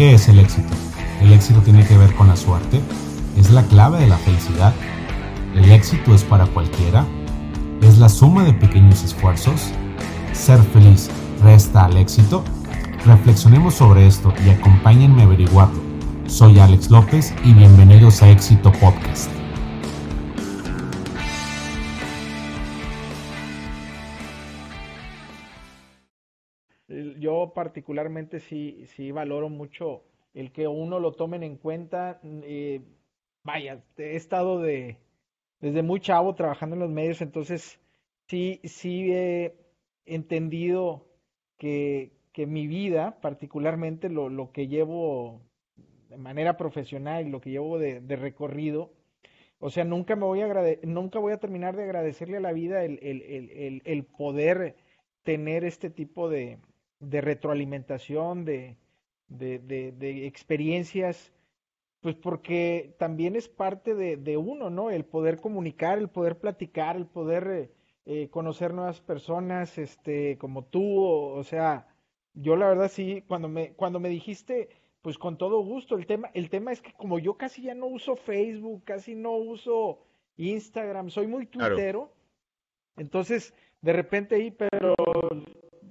¿Qué es el éxito? ¿El éxito tiene que ver con la suerte? ¿Es la clave de la felicidad? ¿El éxito es para cualquiera? ¿Es la suma de pequeños esfuerzos? ¿Ser feliz resta al éxito? Reflexionemos sobre esto y acompáñenme a averiguarlo. Soy Alex López y bienvenidos a Éxito Podcast. Particularmente sí, sí valoro mucho el que uno lo tomen en cuenta. Eh, vaya, he estado de, desde muy chavo trabajando en los medios, entonces sí, sí he entendido que, que mi vida, particularmente lo, lo, que llevo de manera profesional lo que llevo de, de recorrido, o sea, nunca me voy a nunca voy a terminar de agradecerle a la vida el, el, el poder tener este tipo de, de retroalimentación, de, de, de, experiencias, pues porque también es parte de, de, uno, ¿no? El poder comunicar, el poder platicar, el poder eh, eh conocer nuevas personas, este, como tú, o, o, sea, yo la verdad sí, cuando me, cuando me dijiste, pues con todo gusto, el tema, el tema es que como yo casi ya no uso Facebook, casi no uso Instagram, soy muy tuitero, entonces de repente ahí, pero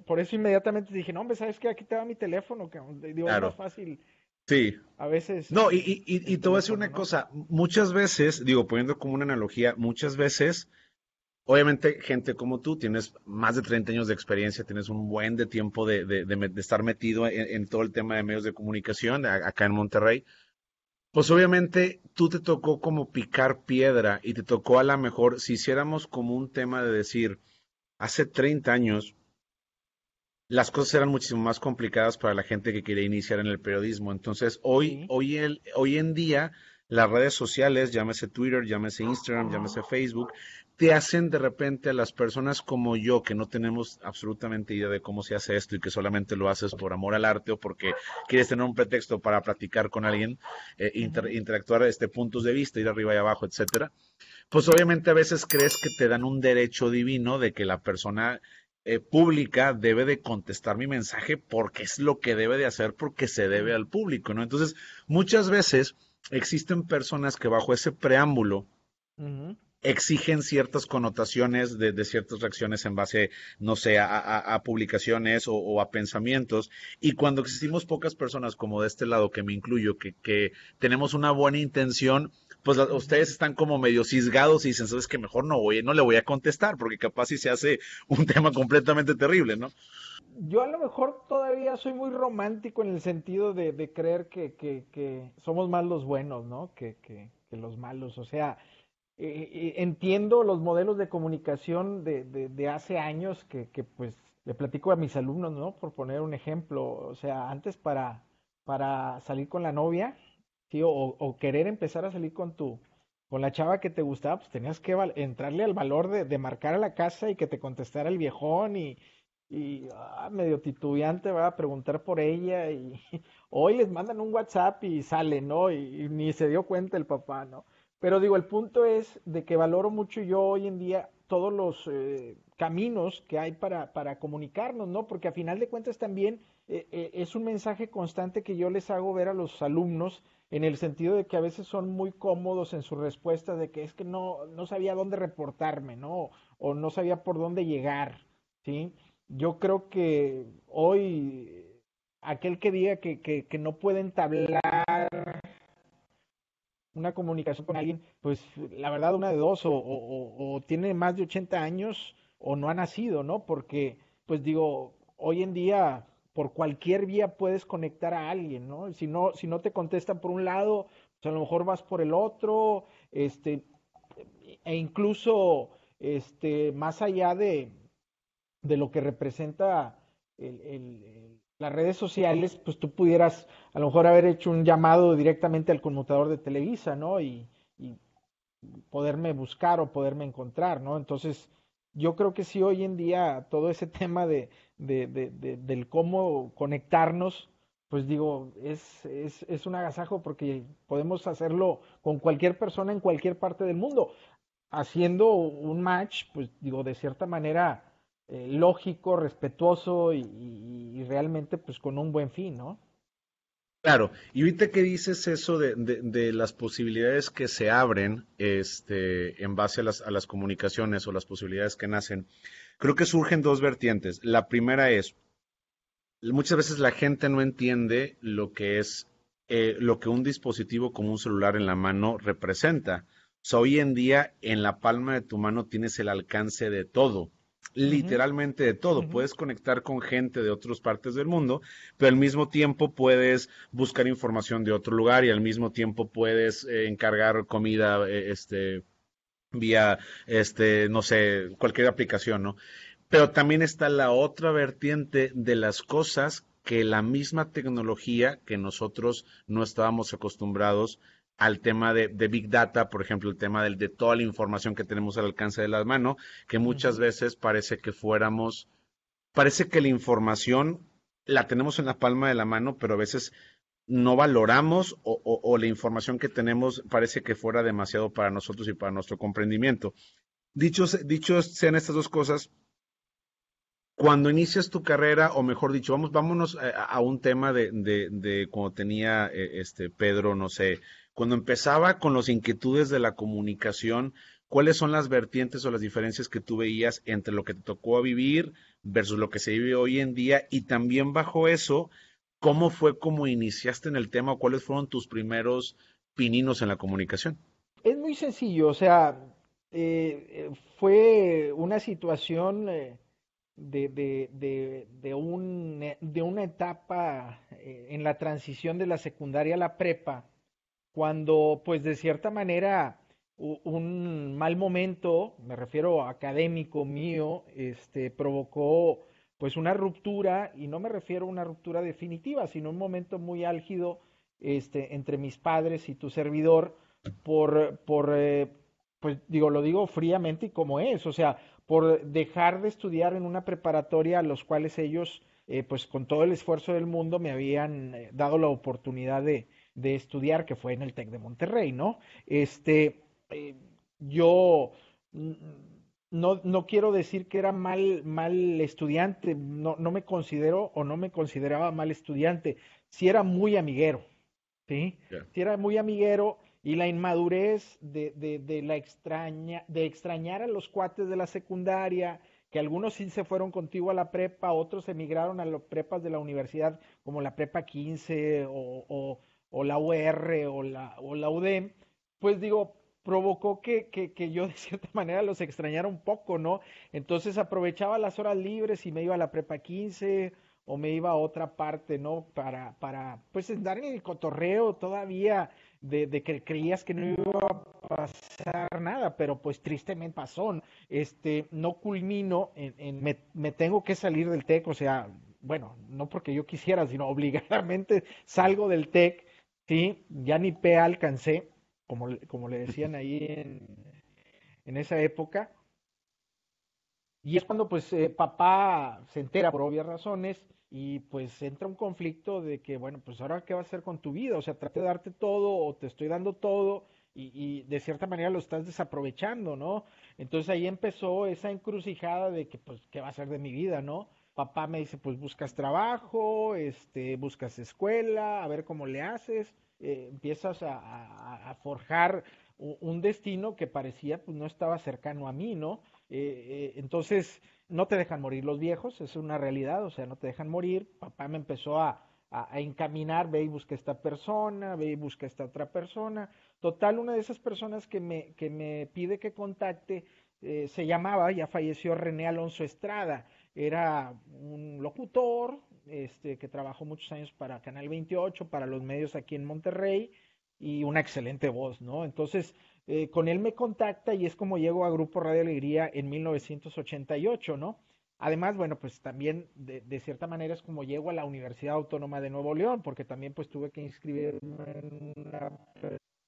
por eso inmediatamente dije, no, hombre, ¿sabes qué? Aquí te va mi teléfono, que digo, claro. es más fácil. Sí. A veces. No, y, y, y, y te voy a decir una ¿no? cosa. Muchas veces, digo, poniendo como una analogía, muchas veces, obviamente, gente como tú, tienes más de 30 años de experiencia, tienes un buen de tiempo de, de, de, de estar metido en, en, todo el tema de medios de comunicación acá en Monterrey. Pues obviamente tú te tocó como picar piedra y te tocó a lo mejor, si hiciéramos como un tema de decir, hace 30 años, las cosas eran muchísimo más complicadas para la gente que quería iniciar en el periodismo. Entonces, hoy, sí. hoy, el, hoy en día, las redes sociales, llámese Twitter, llámese Instagram, llámese Facebook, te hacen de repente a las personas como yo, que no tenemos absolutamente idea de cómo se hace esto y que solamente lo haces por amor al arte o porque quieres tener un pretexto para platicar con alguien, eh, inter, interactuar este, puntos de vista, ir arriba y abajo, etcétera. Pues obviamente a veces crees que te dan un derecho divino de que la persona eh, pública debe de contestar mi mensaje porque es lo que debe de hacer porque se debe al público, ¿no? Entonces, muchas veces existen personas que bajo ese preámbulo. Exigen ciertas connotaciones de, de, ciertas reacciones en base, no sé, a, a, a publicaciones o, o, a pensamientos. Y cuando existimos pocas personas como de este lado, que me incluyo, que, que tenemos una buena intención, pues la, ustedes están como medio cisgados y dicen, sabes que mejor no voy, no le voy a contestar, porque capaz si se hace un tema completamente terrible, ¿no? Yo a lo mejor todavía soy muy romántico en el sentido de, de creer que, que, que, somos más los buenos, ¿no? Que, que los malos. O sea, eh, entiendo los modelos de comunicación de, de, hace años que, pues le platico a mis alumnos, ¿no? Por poner un ejemplo. O sea, antes para, para salir con la novia, ¿sí? o, o, querer empezar a salir con tu con la chava que te gustaba, pues tenías que entrarle al valor de, de, marcar a la casa y que te contestara el viejón y, y ah, medio titubeante va a preguntar por ella y hoy les mandan un WhatsApp y sale, ¿no? Y, ni se dio cuenta el papá, ¿no? Pero digo, el punto es de que valoro mucho yo hoy en día todos los eh, caminos que hay para, para comunicarnos, ¿no? Porque a final de cuentas también eh, eh, es un mensaje constante que yo les hago ver a los alumnos en el sentido de que a veces son muy cómodos en su respuesta de que es que no, no sabía dónde reportarme, ¿no? O no sabía por dónde llegar, ¿sí? Yo creo que hoy aquel que diga que, que, que no puede entablar una comunicación con alguien, pues la verdad una de dos, o, o, o, tiene más de 80 años o no ha nacido, ¿no? Porque, pues digo, hoy en día por cualquier vía puedes conectar a alguien, ¿no? Si no, si no te contestan por un lado, pues a lo mejor vas por el otro, este, e incluso, este, más allá de, de lo que representa el, el, el, las redes sociales, pues tú pudieras a lo mejor haber hecho un llamado directamente al conmutador de Televisa, ¿no? Y, y poderme buscar o poderme encontrar, ¿no? Entonces, yo creo que sí hoy en día todo ese tema de, de, de, de del cómo conectarnos, pues digo, es, es, es, un agasajo porque podemos hacerlo con cualquier persona en cualquier parte del mundo. Haciendo un match, pues digo, de cierta manera eh, lógico, respetuoso y, realmente pues con un buen fin, ¿no? Claro, y ahorita que dices eso de, las posibilidades que se abren este, en base a las, a las comunicaciones o las posibilidades que nacen, creo que surgen dos vertientes. La primera es, muchas veces la gente no entiende lo que es eh, lo que un dispositivo como un celular en la mano representa. O hoy en día en la palma de tu mano tienes el alcance de todo literalmente de todo. Puedes conectar con gente de otras partes del mundo, pero al mismo tiempo puedes buscar información de otro lugar y al mismo tiempo puedes eh, encargar comida eh, este vía este no sé, cualquier aplicación, ¿no? Pero también está la otra vertiente de las cosas que la misma tecnología que nosotros no estábamos acostumbrados al tema de, Big Data, por ejemplo, el tema del, de toda la información que tenemos al alcance de la mano, que muchas veces parece que fuéramos, parece que la información la tenemos en la palma de la mano, pero a veces no valoramos o, o, la información que tenemos parece que fuera demasiado para nosotros y para nuestro comprendimiento. Dichos, dichos sean estas dos cosas, cuando inicias tu carrera, o mejor dicho, vamos, vámonos a, un tema de, de, de, cuando tenía eh, este Pedro, no sé, cuando empezaba con las inquietudes de la comunicación, ¿cuáles son las vertientes o las diferencias que tú veías entre lo que te tocó vivir versus lo que se vive hoy en día? Y también bajo eso, ¿cómo fue como iniciaste en el tema o cuáles fueron tus primeros pininos en la comunicación? Es muy sencillo, o sea, eh, fue una situación eh, de, de, de, de, una etapa eh, en la transición de la secundaria a la prepa, cuando pues de cierta manera un mal momento, me refiero académico mío, este, provocó pues una ruptura, y no me refiero a una ruptura definitiva, sino un momento muy álgido este, entre mis padres y tu servidor, por, por eh, pues digo, lo digo fríamente y como es, o sea, por dejar de estudiar en una preparatoria a los cuales ellos, eh, pues con todo el esfuerzo del mundo, me habían eh, dado la oportunidad de, de estudiar, que fue en el TEC de Monterrey, ¿no? Este, eh, yo no, no quiero decir que era mal, mal estudiante, no, no me considero o no me consideraba mal estudiante, si era muy amiguero, ¿sí? Si era muy amiguero y la inmadurez de, de, de, la extraña, de extrañar a los cuates de la secundaria, que algunos sí se fueron contigo a la prepa, otros emigraron a las prepas de la universidad, como la prepa 15 o, o la UR o la, o la UDEM, pues digo, provocó que, que, que, yo de cierta manera los extrañara un poco, ¿no? Entonces aprovechaba las horas libres y me iba a la prepa 15 o me iba a otra parte, ¿no? Para, para pues andar en el cotorreo todavía de, de que creías que no iba a pasar nada, pero pues tristemente pasó. Este, no culmino en, en me, me, tengo que salir del TEC, o sea, bueno, no porque yo quisiera, sino obligadamente salgo del TEC Sí, ya ni P alcancé, como, como le decían ahí en, en esa época. Y es cuando pues eh, papá se entera por obvias razones y pues entra un conflicto de que, bueno, pues ahora qué va a hacer con tu vida, o sea, trate de darte todo o te estoy dando todo y, y, de cierta manera lo estás desaprovechando, ¿no? Entonces ahí empezó esa encrucijada de que, pues, ¿qué va a ser de mi vida, ¿no? Papá me dice, pues buscas trabajo, este, buscas escuela, a ver cómo le haces, eh, empiezas a, forjar un destino que parecía pues no estaba cercano a mí, ¿no? Eh, eh, entonces, no te dejan morir los viejos, es una realidad, o sea, no te dejan morir. Papá me empezó a, encaminar, ve y busca esta persona, ve y busca esta otra persona. Total, una de esas personas que me pide que contacte se llamaba, ya falleció René Alonso Estrada era un locutor este, que trabajó muchos años para Canal 28, para los medios aquí en Monterrey y una excelente voz, ¿no? Entonces, eh, con él me contacta y es como llego a Grupo Radio Alegría en 1988, ¿no? Además, bueno, pues también de, cierta manera es como llego a la Universidad Autónoma de Nuevo León, porque también pues tuve que inscribirme en una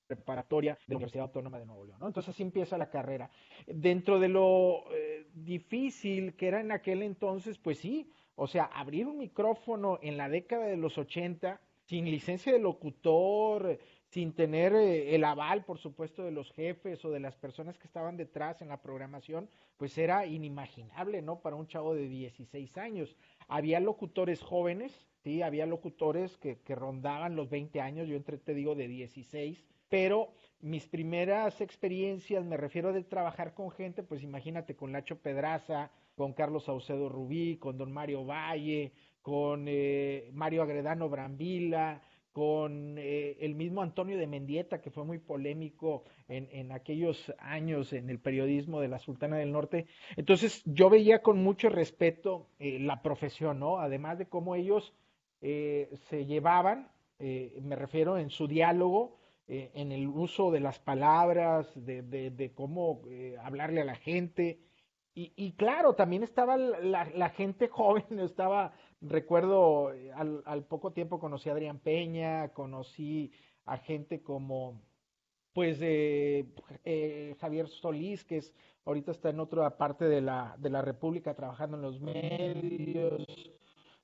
preparatoria de la Universidad Autónoma de Nuevo León. ¿no? Entonces así empieza la carrera. Dentro de lo eh, difícil que era en aquel entonces, pues sí, o sea, abrir un micrófono en la década de los 80 sin licencia de locutor, sin tener eh, el aval, por supuesto, de los jefes o de las personas que estaban detrás en la programación, pues era inimaginable, ¿no? Para un chavo de 16 años. Había locutores jóvenes, Sí, había locutores que, que rondaban los 20 años, yo entre te digo de 16, pero mis primeras experiencias, me refiero de trabajar con gente, pues imagínate con Lacho Pedraza, con Carlos Saucedo Rubí, con don Mario Valle, con eh, Mario Agredano Brambila, con eh, el mismo Antonio de Mendieta, que fue muy polémico en, en, aquellos años en el periodismo de la Sultana del Norte. Entonces yo veía con mucho respeto eh, la profesión, ¿no? Además de cómo ellos eh, se llevaban, eh, me refiero en su diálogo, eh, en el uso de las palabras, de, de, de cómo hablarle a la gente. Y, y claro, también estaba la, gente joven, estaba, recuerdo, al, al poco tiempo conocí a Adrián Peña, conocí a gente como, pues, eh, eh, Javier Solís, que es ahorita está en otra parte de la, de la República trabajando en los medios,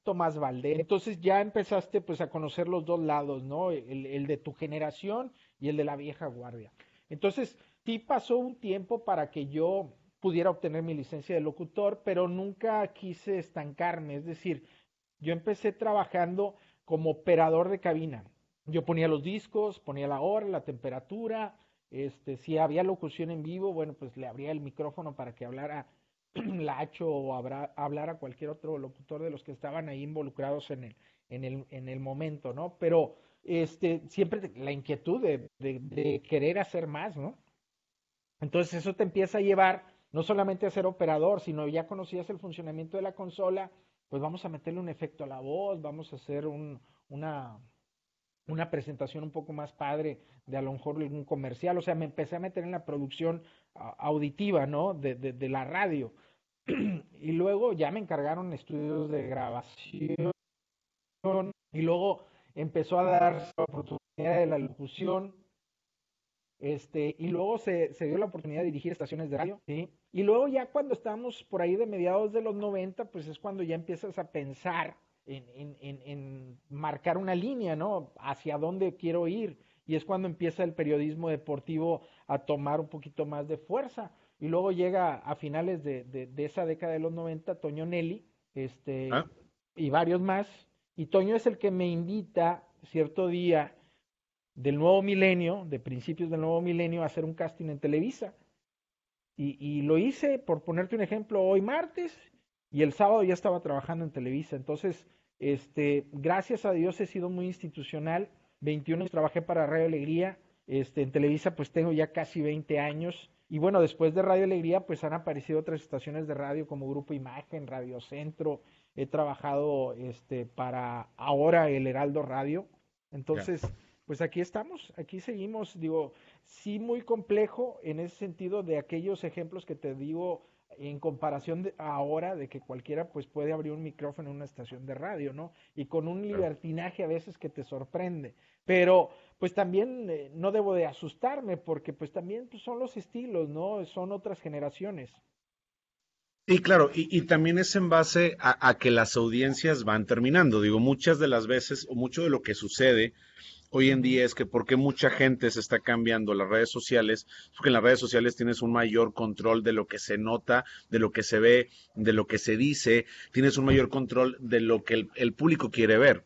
Tomás Valdés. Entonces ya empezaste pues a conocer los dos lados, ¿no? El, el, de tu generación y el de la vieja guardia. Entonces, sí pasó un tiempo para que yo pudiera obtener mi licencia de locutor, pero nunca quise estancarme. Es decir, yo empecé trabajando como operador de cabina. Yo ponía los discos, ponía la hora, la temperatura, este, si había locución en vivo, bueno, pues le abría el micrófono para que hablara Lacho o habrá, hablar a cualquier otro locutor de los que estaban ahí involucrados en el, en el, en el momento, ¿no? Pero este, siempre la inquietud de, de querer hacer más, ¿no? Entonces eso te empieza a llevar no solamente a ser operador, sino ya conocías el funcionamiento de la consola, pues vamos a meterle un efecto a la voz, vamos a hacer un, una, una presentación un poco más padre de a lo mejor algún comercial, o sea, me empecé a meter en la producción auditiva, ¿no? De, de, de la radio. y luego ya me encargaron estudios de grabación y luego empezó a dar la oportunidad de la locución este, y luego se, se, dio la oportunidad de dirigir estaciones de radio, ¿sí? Y luego ya cuando estamos por ahí de mediados de los 90, pues es cuando ya empiezas a pensar en, en, en, en marcar una línea, ¿no? Hacia dónde quiero ir. Y es cuando empieza el periodismo deportivo a tomar un poquito más de fuerza. Y luego llega a finales de, de, de esa década de los 90 Toño Nelly, este, ¿Ah? y varios más. Y Toño es el que me invita cierto día del nuevo milenio, de principios del nuevo milenio, hacer un casting en Televisa. Y, lo hice, por ponerte un ejemplo, hoy martes, y el sábado ya estaba trabajando en Televisa. Entonces, este, gracias a Dios he sido muy institucional. 21 años trabajé para Radio Alegría. Este, en Televisa, pues tengo ya casi 20 años. Y bueno, después de Radio Alegría, pues han aparecido otras estaciones de radio como Grupo Imagen, Radio Centro. He trabajado este, para ahora el Heraldo Radio. Entonces. Pues aquí estamos, aquí seguimos. Digo, sí muy complejo en ese sentido de aquellos ejemplos que te digo en comparación de ahora de que cualquiera pues puede abrir un micrófono en una estación de radio, ¿no? Y con un libertinaje a veces que te sorprende. Pero pues también eh, no debo de asustarme porque pues también pues, son los estilos, ¿no? Son otras generaciones. Sí, claro, y, y, también es en base a, a, que las audiencias van terminando. Digo, muchas de las veces, o mucho de lo que sucede hoy en día es que porque mucha gente se está cambiando las redes sociales, porque en las redes sociales tienes un mayor control de lo que se nota, de lo que se ve, de lo que se dice, tienes un mayor control de lo que el, el público quiere ver.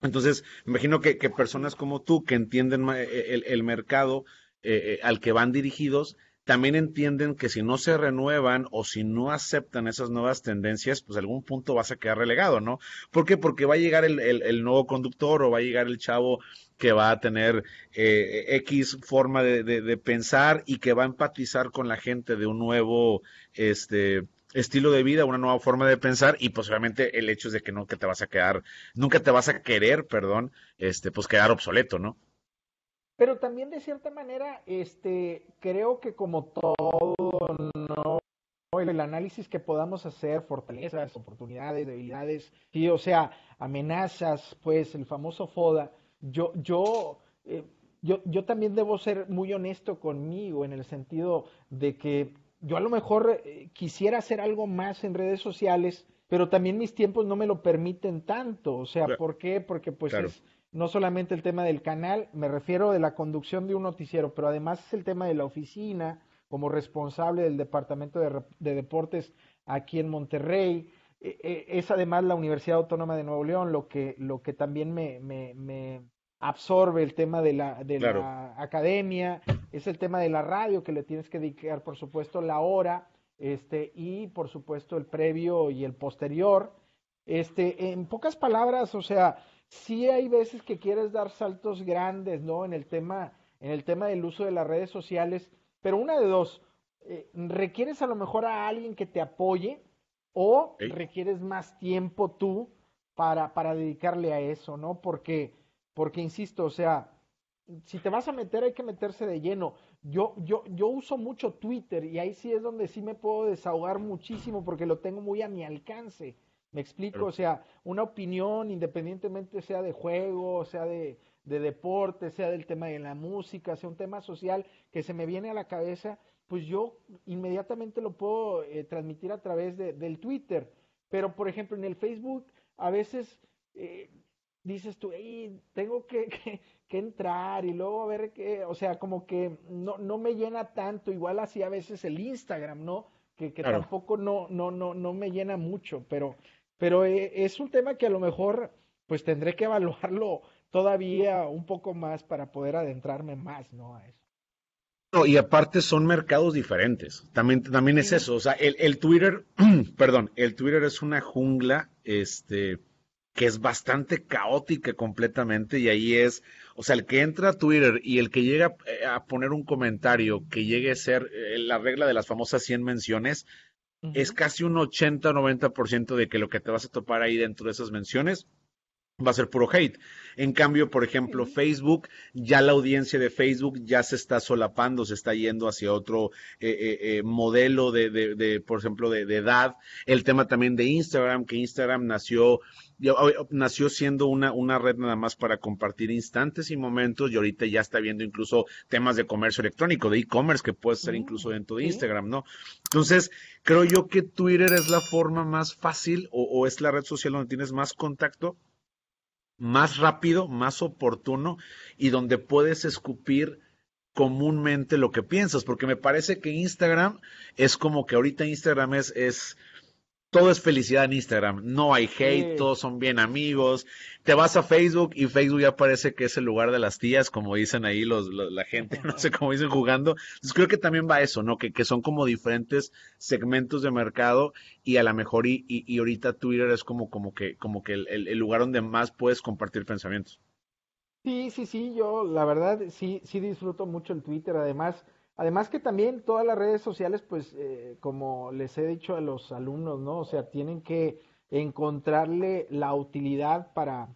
Entonces, imagino que, que, personas como tú que entienden el, el mercado eh, al que van dirigidos, también entienden que si no se renuevan o si no aceptan esas nuevas tendencias, pues algún punto vas a quedar relegado, ¿no? ¿Por qué? Porque va a llegar el, nuevo conductor o va a llegar el chavo que va a tener eh, X forma de, pensar y que va a empatizar con la gente de un nuevo este, estilo de vida, una nueva forma de pensar y pues, el hecho es de que nunca te vas a quedar, nunca te vas a querer, perdón, este, pues quedar obsoleto, ¿no? Pero también de cierta manera, este, creo que como todo, no, el análisis que podamos hacer, fortalezas, oportunidades, debilidades, sí, o sea, amenazas, pues el famoso FODA, yo, yo, eh, yo, yo también debo ser muy honesto conmigo en el sentido de que yo a lo mejor eh, quisiera hacer algo más en redes sociales, pero también mis tiempos no me lo permiten tanto, o sea, ¿por qué? Porque pues claro. es no solamente el tema del canal, me refiero de la conducción de un noticiero, pero además es el tema de la oficina como responsable del departamento de, de deportes aquí en Monterrey, es además la Universidad Autónoma de Nuevo León lo que, lo que también me, me, absorbe el tema de, la, de la academia, es el tema de la radio que le tienes que dedicar, por supuesto, la hora, este, y por supuesto el previo y el posterior. Este, en pocas palabras, o sea, sí hay veces que quieres dar saltos grandes, ¿no? En el tema, en el tema del uso de las redes sociales, pero una de dos, eh, requieres a lo mejor a alguien que te apoye o requieres más tiempo tú para, para dedicarle a eso, ¿no? Porque, porque insisto, o sea, si te vas a meter hay que meterse de lleno. Yo, yo, yo uso mucho Twitter y ahí sí es donde sí me puedo desahogar muchísimo porque lo tengo muy a mi alcance. Me explico, o sea, una opinión, independientemente sea de juego, sea de, de deporte, sea del tema de la música, sea un tema social que se me viene a la cabeza, pues yo inmediatamente lo puedo eh, transmitir a través de, del Twitter. Pero, por ejemplo, en el Facebook, a veces eh, dices tú, hey, tengo que, que, entrar y luego a ver qué, o sea, como que no, no me llena tanto, igual así a veces el Instagram, ¿no? Que, que tampoco no, no, no, no me llena mucho, pero pero eh, es un tema que a lo mejor pues tendré que evaluarlo todavía un poco más para poder adentrarme más, ¿no? A eso. No, y aparte son mercados diferentes. También, también es eso. O sea, el, el Twitter, perdón, el Twitter es una jungla, este, que es bastante caótica completamente y ahí es, o sea, el que entra a Twitter y el que llega a poner un comentario que llegue a ser eh, la regla de las famosas 100 menciones, es casi un 80-90% de que lo que te vas a topar ahí dentro de esas menciones va a ser puro hate. En cambio, por ejemplo, Facebook, ya la audiencia de Facebook ya se está solapando, se está yendo hacia otro eh, eh, eh, modelo de, de, por ejemplo, de, edad. El tema también de Instagram, que Instagram nació, nació siendo una, una red nada más para compartir instantes y momentos y ahorita ya está viendo incluso temas de comercio electrónico, de e-commerce que puede ser incluso dentro de Instagram, ¿no? Entonces, creo yo que Twitter es la forma más fácil o, o es la red social donde tienes más contacto más rápido, más oportuno y donde puedes escupir comúnmente lo que piensas, porque me parece que Instagram es como que ahorita Instagram es, es todo es felicidad en Instagram. No hay hate, todos son bien amigos. Te vas a Facebook y Facebook ya parece que es el lugar de las tías, como dicen ahí los, la gente, no sé cómo dicen jugando. Entonces creo que también va eso, ¿no? Que, que son como diferentes segmentos de mercado y a lo mejor y, y, ahorita Twitter es como, como que, como que el, el, lugar donde más puedes compartir pensamientos. Sí, sí, sí, yo la verdad sí, sí disfruto mucho el Twitter. Además, Además que también todas las redes sociales, pues eh, como les he dicho a los alumnos, ¿no? O sea, tienen que encontrarle la utilidad para,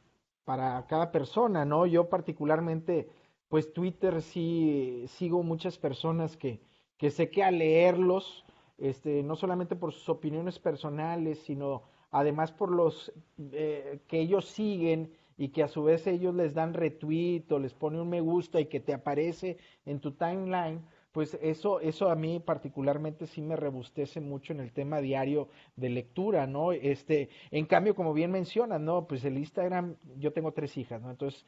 para cada persona, ¿no? Yo particularmente, pues Twitter sí sigo muchas personas que, que sé que al leerlos, este, no solamente por sus opiniones personales, sino además por los eh, que ellos siguen y que a su vez ellos les dan retweet o les pone un me gusta y que te aparece en tu timeline, pues eso, eso a mí particularmente sí me rebustece mucho en el tema diario de lectura, ¿no? Este, en cambio, como bien mencionas, ¿no? Pues el Instagram, yo tengo tres hijas, ¿no? Entonces,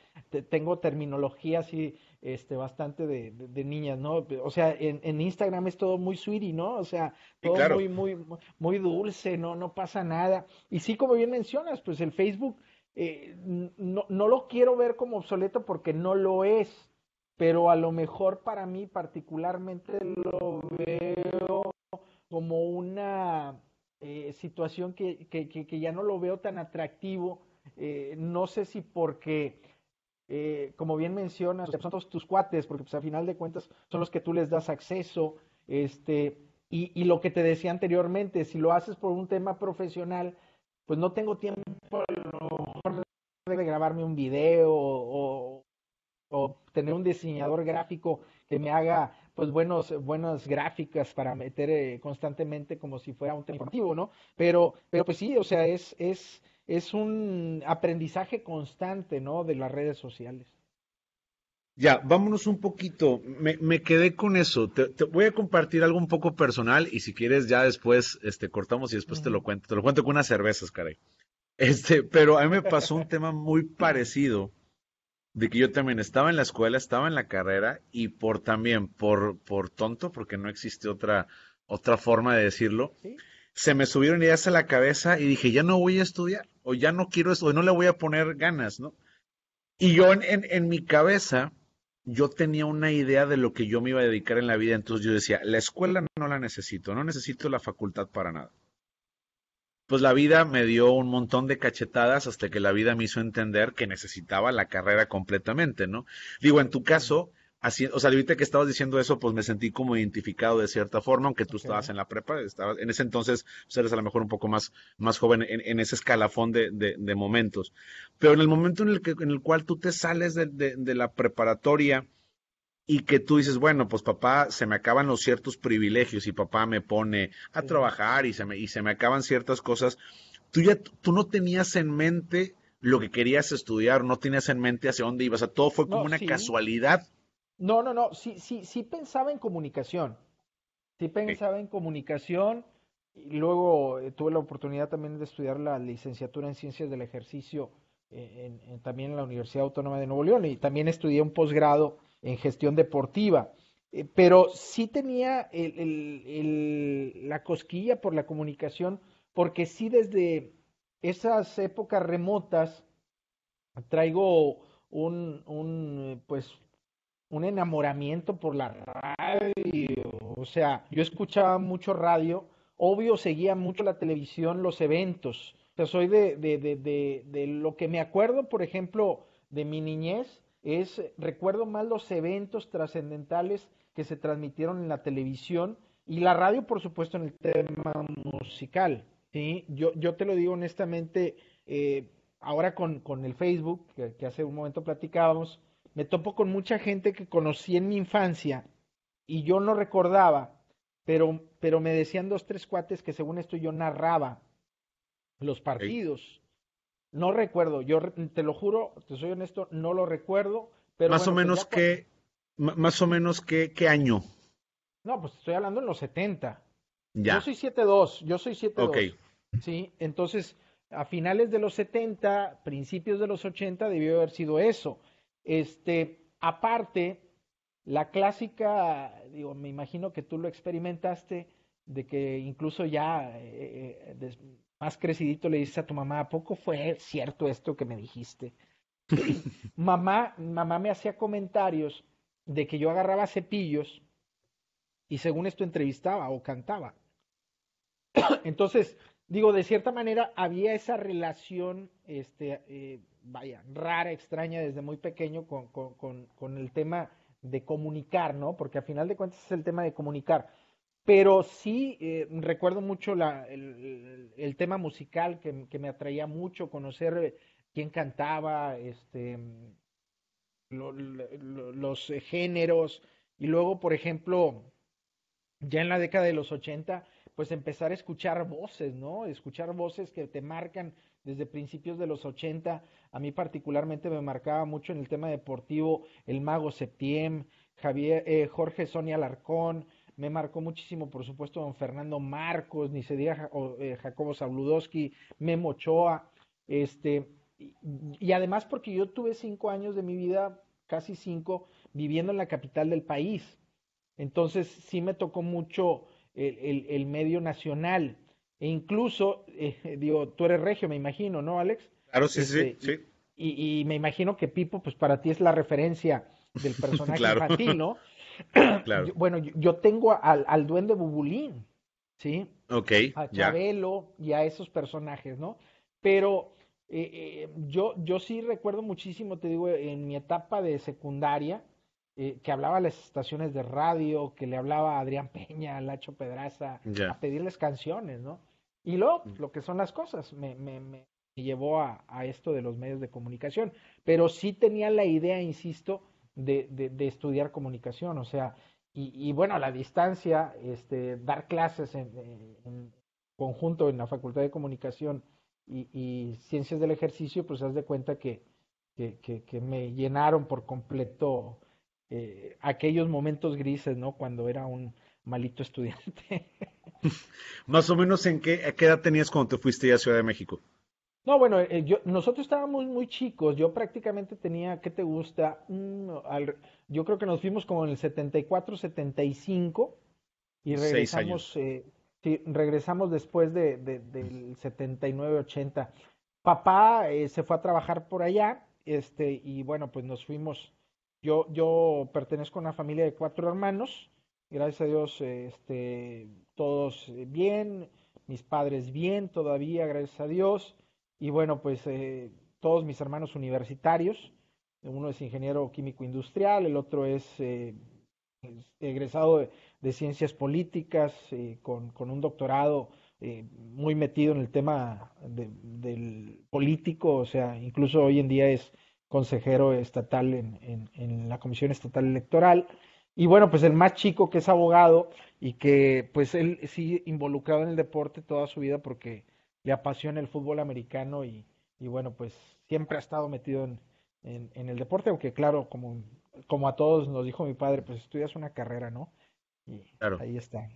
tengo terminología así, este, bastante de, de, niñas, ¿no? O sea, en, en, Instagram es todo muy sweetie, ¿no? O sea, todo muy, muy, muy dulce, ¿no? No pasa nada. Y sí, como bien mencionas, pues el Facebook, eh, no, no lo quiero ver como obsoleto porque no lo es, pero a lo mejor para mí particularmente lo veo como una eh, situación que, que, que, ya no lo veo tan atractivo. Eh, no sé si porque, eh, como bien mencionas, son todos tus cuates, porque pues a final de cuentas son los que tú les das acceso. Este, y, y lo que te decía anteriormente, si lo haces por un tema profesional, pues no tengo tiempo de grabarme un video o tener un diseñador gráfico que me haga pues buenos buenas gráficas para meter eh, constantemente como si fuera un tema informativo, ¿no? Pero pero pues sí, o sea, es es es un aprendizaje constante, ¿no? De las redes sociales. Ya, vámonos un poquito. Me, me quedé con eso. Te, voy a compartir algo un poco personal y si quieres ya después este, cortamos y después te lo cuento. Te lo cuento con unas cervezas, caray. Este, pero a mí me pasó un tema muy parecido de que yo también estaba en la escuela, estaba en la carrera y por también, por, por tonto, porque no existe otra, otra forma de decirlo, se me subieron ideas a la cabeza y dije, ya no voy a estudiar, o ya no quiero esto, o no le voy a poner ganas, ¿no? Y yo en, en, mi cabeza, yo tenía una idea de lo que yo me iba a dedicar en la vida, entonces yo decía, la escuela no la necesito, no necesito la facultad para nada. Pues la vida me dio un montón de cachetadas hasta que la vida me hizo entender que necesitaba la carrera completamente, ¿no? Digo, en tu caso, Así, o sea, ahorita que estabas diciendo eso, pues me sentí como identificado de cierta forma, aunque tú estabas en la prepa, estabas, en ese entonces pues eres a lo mejor un poco más, más joven en, ese escalafón de, de, momentos. Pero en el momento en el, que, en el cual tú te sales de, de, la preparatoria y que tú dices, bueno, pues papá, se me acaban los ciertos privilegios y papá me pone a trabajar y se me, y se me acaban ciertas cosas, tú ya, tú no tenías en mente lo que querías estudiar, no tenías en mente hacia dónde ibas, o sea, todo fue como una casualidad no, no, no, sí, sí, sí pensaba en comunicación. Sí pensaba en comunicación. Y luego eh, tuve la oportunidad también de estudiar la licenciatura en Ciencias del Ejercicio eh, en, también en la Universidad Autónoma de Nuevo León y también estudié un posgrado en gestión deportiva. Eh, pero sí tenía la cosquilla por la comunicación, porque sí desde esas épocas remotas traigo un, un pues un enamoramiento por la radio. O sea, yo escuchaba mucho radio, obvio seguía mucho la televisión, los eventos. O sea, soy de, de, de, de, lo que me acuerdo, por ejemplo, de mi niñez, es, recuerdo más los eventos trascendentales que se transmitieron en la televisión y la radio, por supuesto, en el tema musical. ¿sí? Yo, yo te lo digo honestamente, eh, ahora con, con el Facebook, que, que hace un momento platicábamos, me topo con mucha gente que conocí en mi infancia y yo no recordaba, pero, pero me decían dos, tres cuates que según esto yo narraba los partidos. No recuerdo, yo te lo juro, te soy honesto, no lo recuerdo. Pero más o pues menos que, más o menos que, qué año. No, pues estoy hablando en los 70. Ya. Yo soy 7-2, yo soy 7-2. Ok. Sí, entonces a finales de los 70, principios de los 80 debió haber sido eso. Este, aparte, la clásica, digo, me imagino que tú lo experimentaste, de que incluso ya eh, eh, más crecidito le dices a tu mamá, ¿a poco fue cierto esto que me dijiste? mamá, mamá me hacía comentarios de que yo agarraba cepillos y según esto entrevistaba o cantaba. Entonces, digo, de cierta manera había esa relación, este, eh, vaya, rara, extraña desde muy pequeño con, con, con, el tema de comunicar, ¿no? Porque a final de cuentas es el tema de comunicar. Pero sí eh, recuerdo mucho la, el, tema musical que, que, me atraía mucho, conocer quién cantaba, este, los géneros, y luego, por ejemplo, ya en la década de los 80, pues empezar a escuchar voces, ¿no? Escuchar voces que te marcan desde principios de los 80. A mí particularmente me marcaba mucho en el tema deportivo el mago Septiem, Javier, eh, Jorge Sonia Alarcón, me marcó muchísimo, por supuesto, don Fernando Marcos, ni se diga eh, Jacobo Sabludowski, Memo Ochoa, este, y, además porque yo tuve cinco años de mi vida, casi cinco, viviendo en la capital del país. Entonces sí me tocó mucho el, el, medio nacional. E incluso, eh, digo, tú eres regio, me imagino, ¿no, Alex? Claro, sí, sí, este, sí. Y, y, me imagino que Pipo, pues para ti es la referencia del personaje infantil, ¿no? Claro. bueno, yo, tengo al, al, duende Bubulín, ¿sí? Ok. A Chabelo y a esos personajes, ¿no? Pero eh, eh, yo, yo sí recuerdo muchísimo, te digo, en mi etapa de secundaria, eh, que hablaba a las estaciones de radio, que le hablaba a Adrián Peña, a Lacho Pedraza, a pedirles canciones, ¿no? Y luego, mm. lo que son las cosas, me, me, me llevó a, a, esto de los medios de comunicación. Pero sí tenía la idea, insisto, de, de, estudiar comunicación, o sea, y, y, bueno, a la distancia, este, dar clases en, conjunto en la Facultad de Comunicación y, Ciencias del Ejercicio, pues haz de cuenta que, que, que, me llenaron por completo eh, aquellos momentos grises, ¿no? Cuando era un malito estudiante. Más o menos en qué, qué edad tenías cuando te fuiste a Ciudad de México? No, bueno, eh, yo, nosotros estábamos muy chicos. Yo prácticamente tenía, ¿qué te gusta? yo creo que nos fuimos como en el 74, 75 y regresamos. Eh, Sí, regresamos después de, del 79-80. Papá eh, se fue a trabajar por allá, este, y bueno, pues nos fuimos. Yo, yo pertenezco a una familia de cuatro hermanos, gracias a Dios, este, todos bien, mis padres bien todavía, gracias a Dios, y bueno, pues eh, todos mis hermanos universitarios, uno es ingeniero químico industrial, el otro es eh, egresado de, ciencias políticas, eh, con, un doctorado eh, muy metido en el tema del político, o sea, incluso hoy en día es consejero estatal en, en, la Comisión Estatal Electoral. Y bueno, pues el más chico que es abogado y que pues él sigue involucrado en el deporte toda su vida porque le apasiona el fútbol americano y, y bueno, pues siempre ha estado metido en, en, el deporte, aunque claro, como, como a todos nos dijo mi padre, pues estudias una carrera, ¿no? Y claro. ahí está.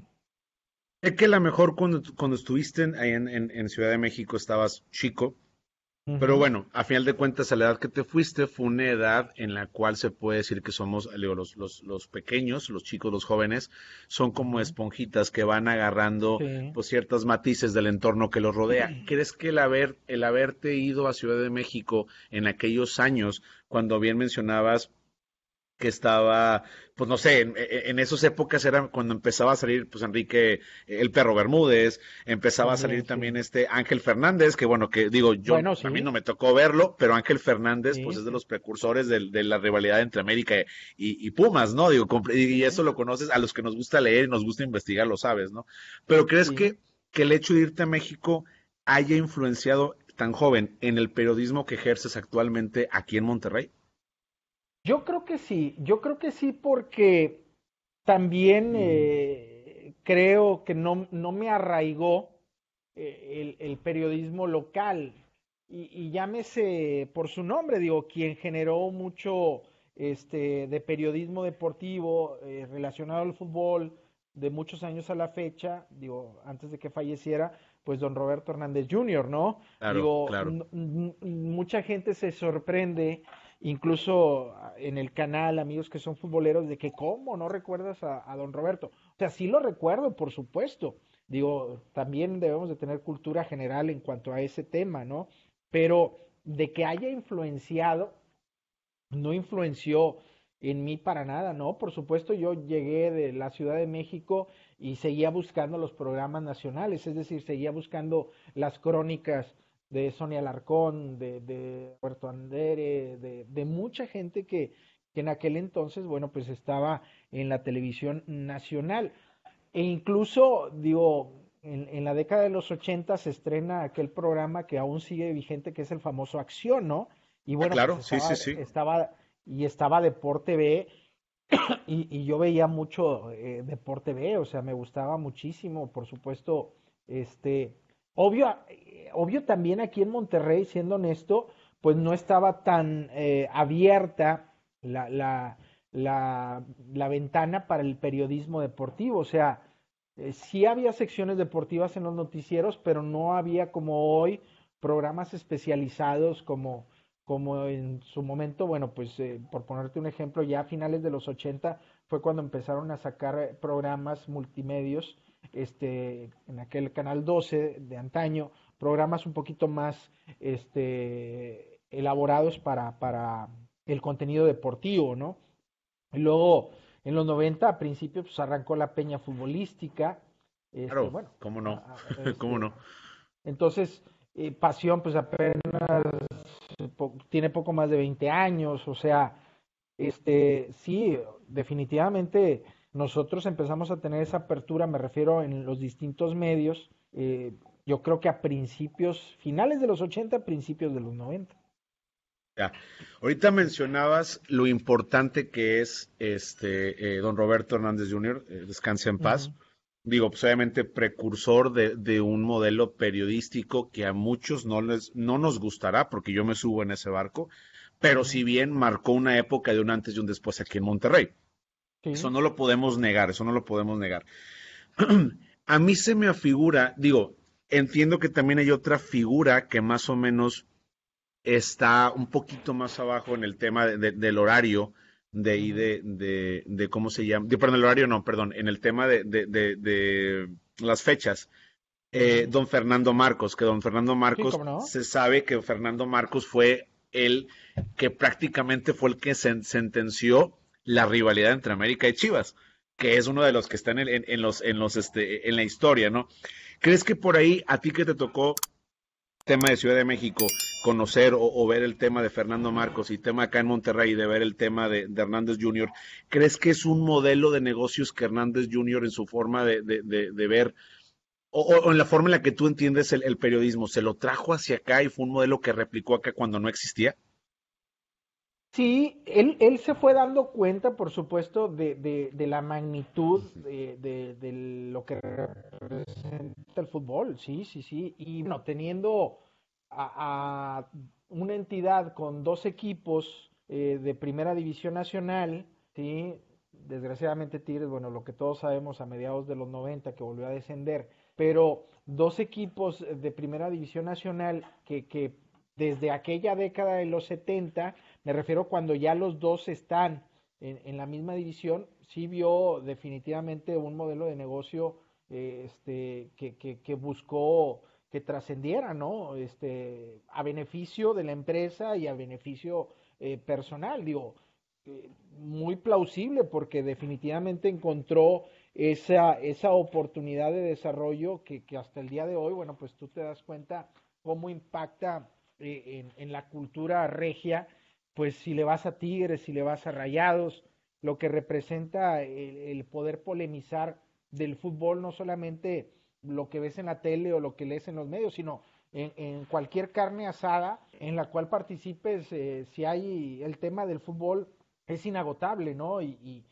Es que la mejor cuando, cuando estuviste en, en, Ciudad de México estabas chico, pero bueno, a final de cuentas, a la edad que te fuiste fue una edad en la cual se puede decir que somos, los, los, los pequeños, los chicos, los jóvenes, son como esponjitas que van agarrando pues, ciertos matices del entorno que los rodea. ¿Crees que el, haber, el haberte ido a Ciudad de México en aquellos años, cuando bien mencionabas que estaba, pues no sé, en, en, esas épocas era cuando empezaba a salir, pues Enrique, el perro Bermúdez, empezaba a salir también este Ángel Fernández, que bueno, que digo, yo, a mí no me tocó verlo, pero Ángel Fernández, pues es de los precursores de, de la rivalidad entre América y, y, Pumas, ¿no? Digo, y eso lo conoces, a los que nos gusta leer y nos gusta investigar, lo sabes, ¿no? Pero ¿crees que, que el hecho de irte a México haya influenciado tan joven en el periodismo que ejerces actualmente aquí en Monterrey? Yo creo que sí, yo creo que sí porque también mm. eh, creo que no, no me arraigó eh, el, periodismo local y, llámese por su nombre, digo, quien generó mucho este, de periodismo deportivo eh, relacionado al fútbol de muchos años a la fecha, digo, antes de que falleciera, pues don Roberto Hernández Jr., ¿no? digo, mucha gente se sorprende incluso en el canal, amigos que son futboleros, de que cómo no recuerdas a, don Roberto. O sea, sí lo recuerdo, por supuesto. Digo, también debemos de tener cultura general en cuanto a ese tema, ¿no? Pero de que haya influenciado, no influenció en mí para nada, ¿no? Por supuesto, yo llegué de la Ciudad de México y seguía buscando los programas nacionales, es decir, seguía buscando las crónicas de Sonia Larcón, de, de Puerto Andere, de, de mucha gente que, que, en aquel entonces, bueno, pues estaba en la televisión nacional. E incluso, digo, en, en la década de los 80 se estrena aquel programa que aún sigue vigente, que es el famoso Acción, ¿no? Y bueno, claro, pues estaba, sí, sí, sí. Estaba, y estaba Deporte B, y, y yo veía mucho eh, Deporte B, o sea, me gustaba muchísimo, por supuesto, este, Obvio, obvio también aquí en Monterrey, siendo honesto, pues no estaba tan eh, abierta la, la, la, la, ventana para el periodismo deportivo. O sea, eh, sí había secciones deportivas en los noticieros, pero no había como hoy programas especializados como, como en su momento, bueno, pues eh, por ponerte un ejemplo, ya a finales de los 80 fue cuando empezaron a sacar programas multimedios este, en aquel canal 12 de antaño, programas un poquito más este, elaborados para, para el contenido deportivo, ¿no? Y luego, en los 90, a principios, pues arrancó la peña futbolística. Este, claro, bueno, ¿cómo no? ¿Cómo este, no? Entonces, eh, Pasión, pues apenas tiene poco más de 20 años, o sea, este, sí, definitivamente nosotros empezamos a tener esa apertura, me refiero en los distintos medios, eh, yo creo que a principios, finales de los 80, principios de los 90. Ya. Ahorita mencionabas lo importante que es este eh, don Roberto Hernández Jr., eh, descanse en paz. Digo, pues obviamente precursor de, de, un modelo periodístico que a muchos no les, no nos gustará, porque yo me subo en ese barco, pero si bien marcó una época de un antes y un después aquí en Monterrey. Eso no lo podemos negar, eso no lo podemos negar. A mí se me afigura, digo, entiendo que también hay otra figura que más o menos está un poquito más abajo en el tema del horario, de ahí de, de, cómo se llama, perdón, el horario no, perdón, en el tema de, de, las fechas. Eh, don Fernando Marcos, que don Fernando Marcos se sabe que Fernando Marcos fue el que prácticamente fue el que sentenció la rivalidad entre América y Chivas, que es uno de los que están en, los, en los, este, en la historia, ¿no? ¿Crees que por ahí, a ti que te tocó tema de Ciudad de México, conocer o, ver el tema de Fernando Marcos y tema acá en Monterrey de ver el tema de, Hernández Jr., ¿crees que es un modelo de negocios que Hernández Jr. en su forma de, ver o, en la forma en la que tú entiendes el, periodismo, se lo trajo hacia acá y fue un modelo que replicó acá cuando no existía? Sí, él, él se fue dando cuenta, por supuesto, de, de, la magnitud de, de, lo que representa el fútbol, sí, sí, sí. Y bueno, teniendo a, una entidad con dos equipos eh, de primera división nacional, sí, desgraciadamente Tigres, bueno, lo que todos sabemos a mediados de los 90 que volvió a descender, pero dos equipos de primera división nacional que, que desde aquella década de los 70 me refiero cuando ya los dos están en, la misma división, sí vio definitivamente un modelo de negocio eh, este, que, buscó que trascendiera, ¿no? Este, a beneficio de la empresa y a beneficio eh, personal, digo, eh, muy plausible porque definitivamente encontró esa, esa oportunidad de desarrollo que, hasta el día de hoy, bueno, pues tú te das cuenta cómo impacta en, en, la cultura regia pues si le vas a Tigres, si le vas a Rayados, lo que representa el, poder polemizar del fútbol, no solamente lo que ves en la tele o lo que lees en los medios, sino en, cualquier carne asada en la cual participes, eh, si hay el tema del fútbol, es inagotable, ¿no? Y,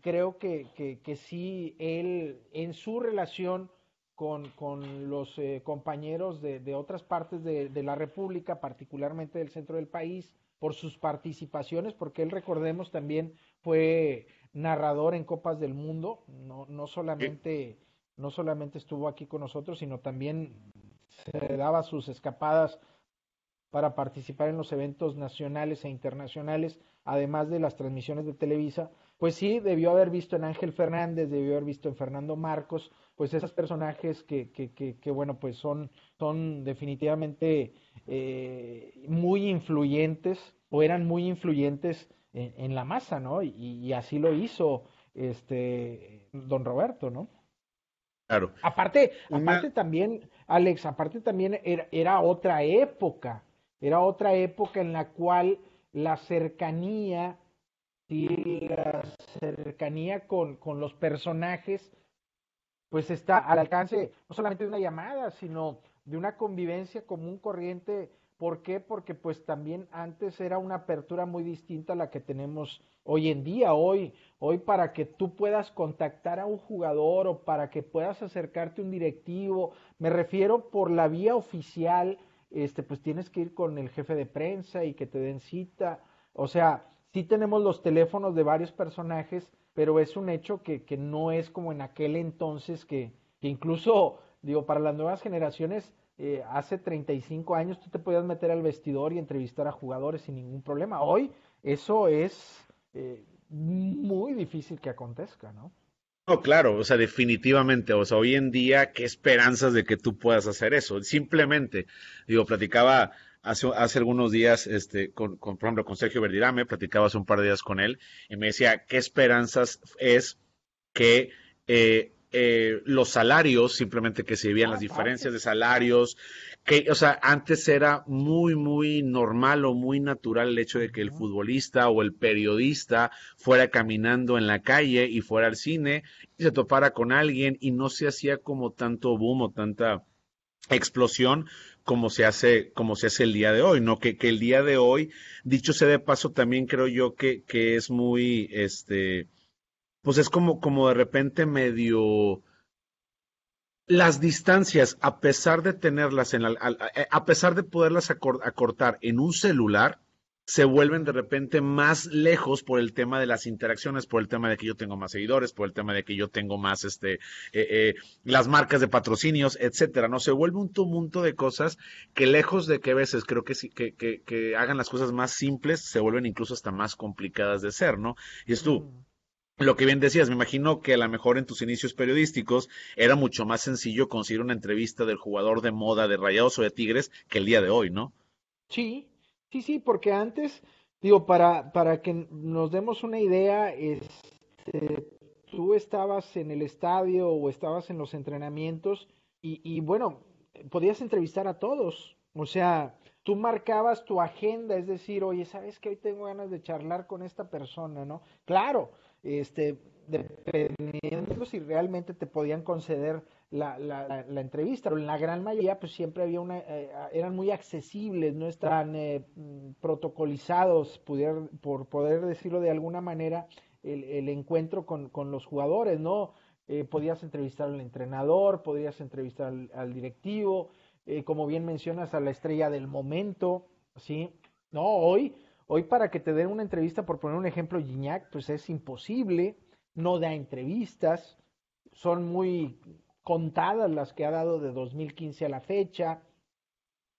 creo que, que, sí, él en su relación con, con los eh, compañeros de, de, otras partes de, de la República, particularmente del centro del país, por sus participaciones, porque él, recordemos, también fue narrador en Copas del Mundo, no, no, solamente, no solamente estuvo aquí con nosotros, sino también se daba sus escapadas para participar en los eventos nacionales e internacionales, además de las transmisiones de Televisa, pues sí, debió haber visto en Ángel Fernández, debió haber visto en Fernando Marcos, pues esos personajes que, que, que, bueno, pues son, son definitivamente eh, muy influyentes o eran muy influyentes en, la masa, ¿no? Y, así lo hizo este don Roberto, ¿no? Claro. Aparte, aparte también, Alex, aparte también era, era otra época, era otra época en la cual la cercanía y la cercanía con, con los personajes, pues está al alcance no solamente de una llamada, sino de una convivencia común corriente. ¿Por qué? Porque pues también antes era una apertura muy distinta a la que tenemos hoy en día. Hoy, hoy para que tú puedas contactar a un jugador o para que puedas acercarte a un directivo, me refiero por la vía oficial, este, pues tienes que ir con el jefe de prensa y que te den cita. O sea, sí tenemos los teléfonos de varios personajes, pero es un hecho que, que no es como en aquel entonces que, que incluso, digo, para las nuevas generaciones, eh, hace 35 años tú te podías meter al vestidor y entrevistar a jugadores sin ningún problema. Hoy eso es eh, muy difícil que acontezca, ¿no? No, claro, o sea, definitivamente, o sea, hoy en día, ¿qué esperanzas de que tú puedas hacer eso? Simplemente, digo, platicaba hace, hace algunos días, este, con, con, por ejemplo, con Sergio Verdirame, platicaba hace un par de días con él, y me decía, ¿qué esperanzas es que eh, eh, los salarios, simplemente que se veían las diferencias de salarios, que, o sea, antes era muy, muy normal o muy natural el hecho de que el futbolista o el periodista fuera caminando en la calle y fuera al cine y se topara con alguien y no se hacía como tanto boom o tanta explosión como se hace, como se hace el día de hoy, ¿no? Que, que el día de hoy, dicho sea de paso, también creo yo que, que es muy, este, pues es como, como de repente medio las distancias, a pesar de tenerlas en la, a, pesar de poderlas acortar en un celular, se vuelven de repente más lejos por el tema de las interacciones, por el tema de que yo tengo más seguidores, por el tema de que yo tengo más este eh, eh, las marcas de patrocinios, etcétera. No se vuelve un tumulto de cosas que lejos de que a veces creo que, que, que, que hagan las cosas más simples, se vuelven incluso hasta más complicadas de ser, ¿no? Y es tú, mm lo que bien decías, me imagino que a lo mejor en tus inicios periodísticos era mucho más sencillo conseguir una entrevista del jugador de moda de Rayados o de Tigres que el día de hoy, ¿no? Sí, sí, sí, porque antes, digo, para, para que nos demos una idea, este, tú estabas en el estadio o estabas en los entrenamientos y, y bueno, podías entrevistar a todos. O sea, tú marcabas tu agenda, es decir, oye, ¿sabes que hoy tengo ganas de charlar con esta persona, no? Claro, este, dependiendo si realmente te podían conceder la, la, la, entrevista, pero en la gran mayoría pues siempre había una, eh, eran muy accesibles, no estaban eh, protocolizados, por poder decirlo de alguna manera, el, el encuentro con, con, los jugadores, ¿no? Eh, podías entrevistar al entrenador, podías entrevistar al, al directivo, como bien mencionas, a la estrella del momento, ¿sí? No, hoy Hoy para que te den una entrevista, por poner un ejemplo, Gignac, pues es imposible, no da entrevistas, son muy contadas las que ha dado de 2015 a la fecha.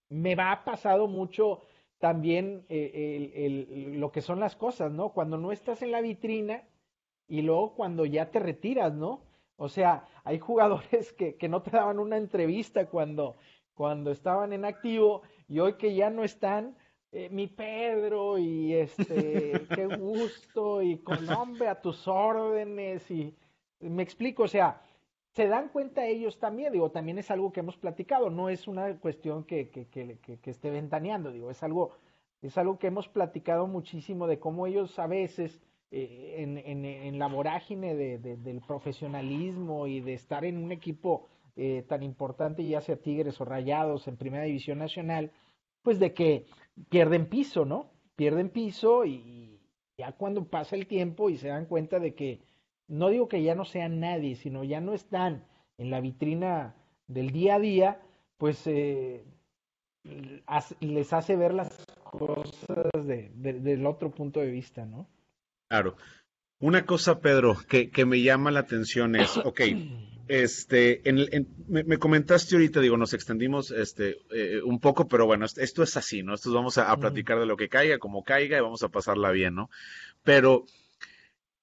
Me va pasado mucho también eh, el, lo que son las cosas, ¿no? Cuando no estás en la vitrina y luego cuando ya te retiras, ¿no? O sea, hay jugadores que, que no te daban una entrevista cuando, cuando estaban en activo y hoy que ya no están, eh, mi Pedro y este, qué gusto y Colombia a tus órdenes y me explico, o sea, se dan cuenta ellos también, digo, también es algo que hemos platicado, no es una cuestión que, que, que, que esté ventaneando, digo, es algo, es algo que hemos platicado muchísimo de cómo ellos a veces eh, en, en, en, la vorágine de, del profesionalismo y de estar en un equipo eh, tan importante, ya sea Tigres o Rayados en Primera División Nacional, pues de que pierden piso, ¿no? Pierden piso y ya cuando pasa el tiempo y se dan cuenta de que, no digo que ya no sean nadie, sino ya no están en la vitrina del día a día, pues eh, les hace ver las cosas de, del otro punto de vista, ¿no? Claro. Una cosa, Pedro, que, que me llama la atención es, ok, Este, en, me, comentaste ahorita, digo, nos extendimos este, eh, un poco, pero bueno, esto es así, ¿no? Esto vamos a, platicar de lo que caiga, como caiga, y vamos a pasarla bien, ¿no? Pero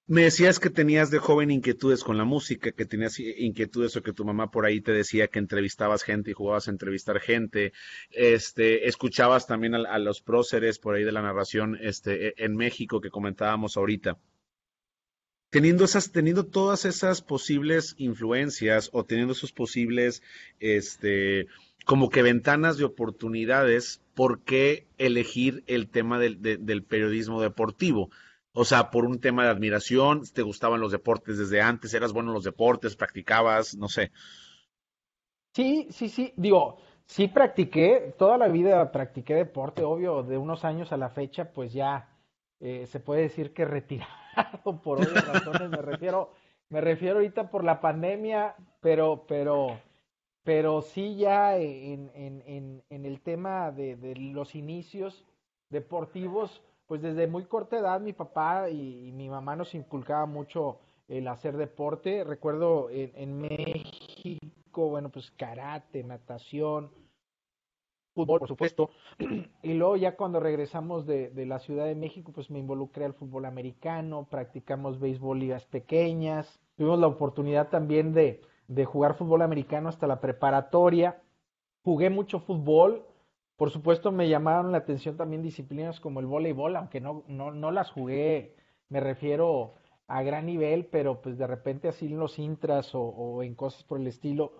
me decías que tenías de joven inquietudes con la música, que tenías inquietudes o que tu mamá por ahí te decía que entrevistabas gente y jugabas a entrevistar gente, este, escuchabas también a, los próceres por ahí de la narración este, e, en México que comentábamos ahorita teniendo esas, teniendo todas esas posibles influencias o teniendo esos posibles, este, como que ventanas de oportunidades, ¿por qué elegir el tema del periodismo deportivo? O sea, por un tema de admiración, te gustaban los deportes desde antes, eras bueno en los deportes, practicabas, no sé. Sí, sí, sí, digo, sí practiqué, toda la vida practiqué deporte, obvio, de unos años a la fecha, pues ya eh, se puede decir que retirado por otras razones, me refiero, me refiero ahorita por la pandemia, pero, pero, pero sí ya en, en, en, el tema de, los inicios deportivos, pues desde muy corta edad mi papá y, mi mamá nos inculcaba mucho el hacer deporte. Recuerdo en, en México, bueno, pues karate, natación, fútbol, por supuesto. Y luego ya cuando regresamos de, la Ciudad de México, pues me involucré al fútbol americano, practicamos béisbol ligas pequeñas, tuvimos la oportunidad también de, de jugar fútbol americano hasta la preparatoria, jugué mucho fútbol, por supuesto me llamaron la atención también disciplinas como el voleibol, aunque no, no, no las jugué, me refiero a gran nivel, pero pues de repente así en los intras o, o en cosas por el estilo,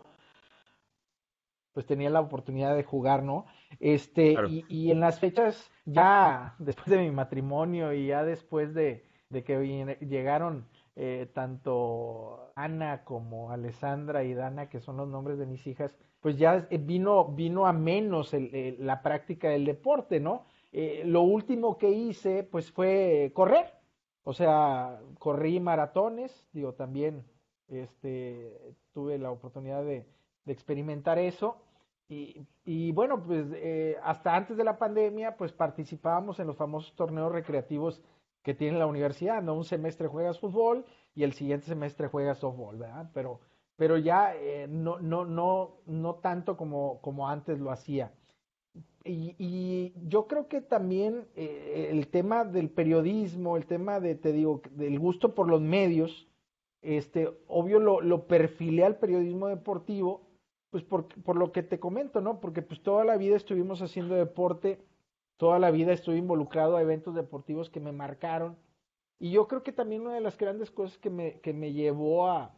pues tenía la oportunidad de jugar, ¿no? Este, y, en las fechas, ya después de mi matrimonio y ya después de, que llegaron eh, tanto Ana como Alessandra y Dana, que son los nombres de mis hijas, pues ya eh, vino, vino a menos la práctica del deporte, ¿no? Eh, lo último que hice, pues fue correr, o sea, corrí maratones, digo, también este, tuve la oportunidad de, de experimentar eso y, y bueno, pues eh, hasta antes de la pandemia, pues participábamos en los famosos torneos recreativos que tiene la universidad, ¿no? Un semestre juegas fútbol y el siguiente semestre juegas softball, ¿verdad? Pero, pero ya eh, no, no, no, no tanto como, como antes lo hacía. y, yo creo que también eh, el tema del periodismo, el tema de, te digo, del gusto por los medios, este, obvio lo, lo perfilé al periodismo deportivo, pues por, por, lo que te comento, ¿no? Porque pues toda la vida estuvimos haciendo deporte, toda la vida estuve involucrado a eventos deportivos que me marcaron. Y yo creo que también una de las grandes cosas que me, que me llevó a,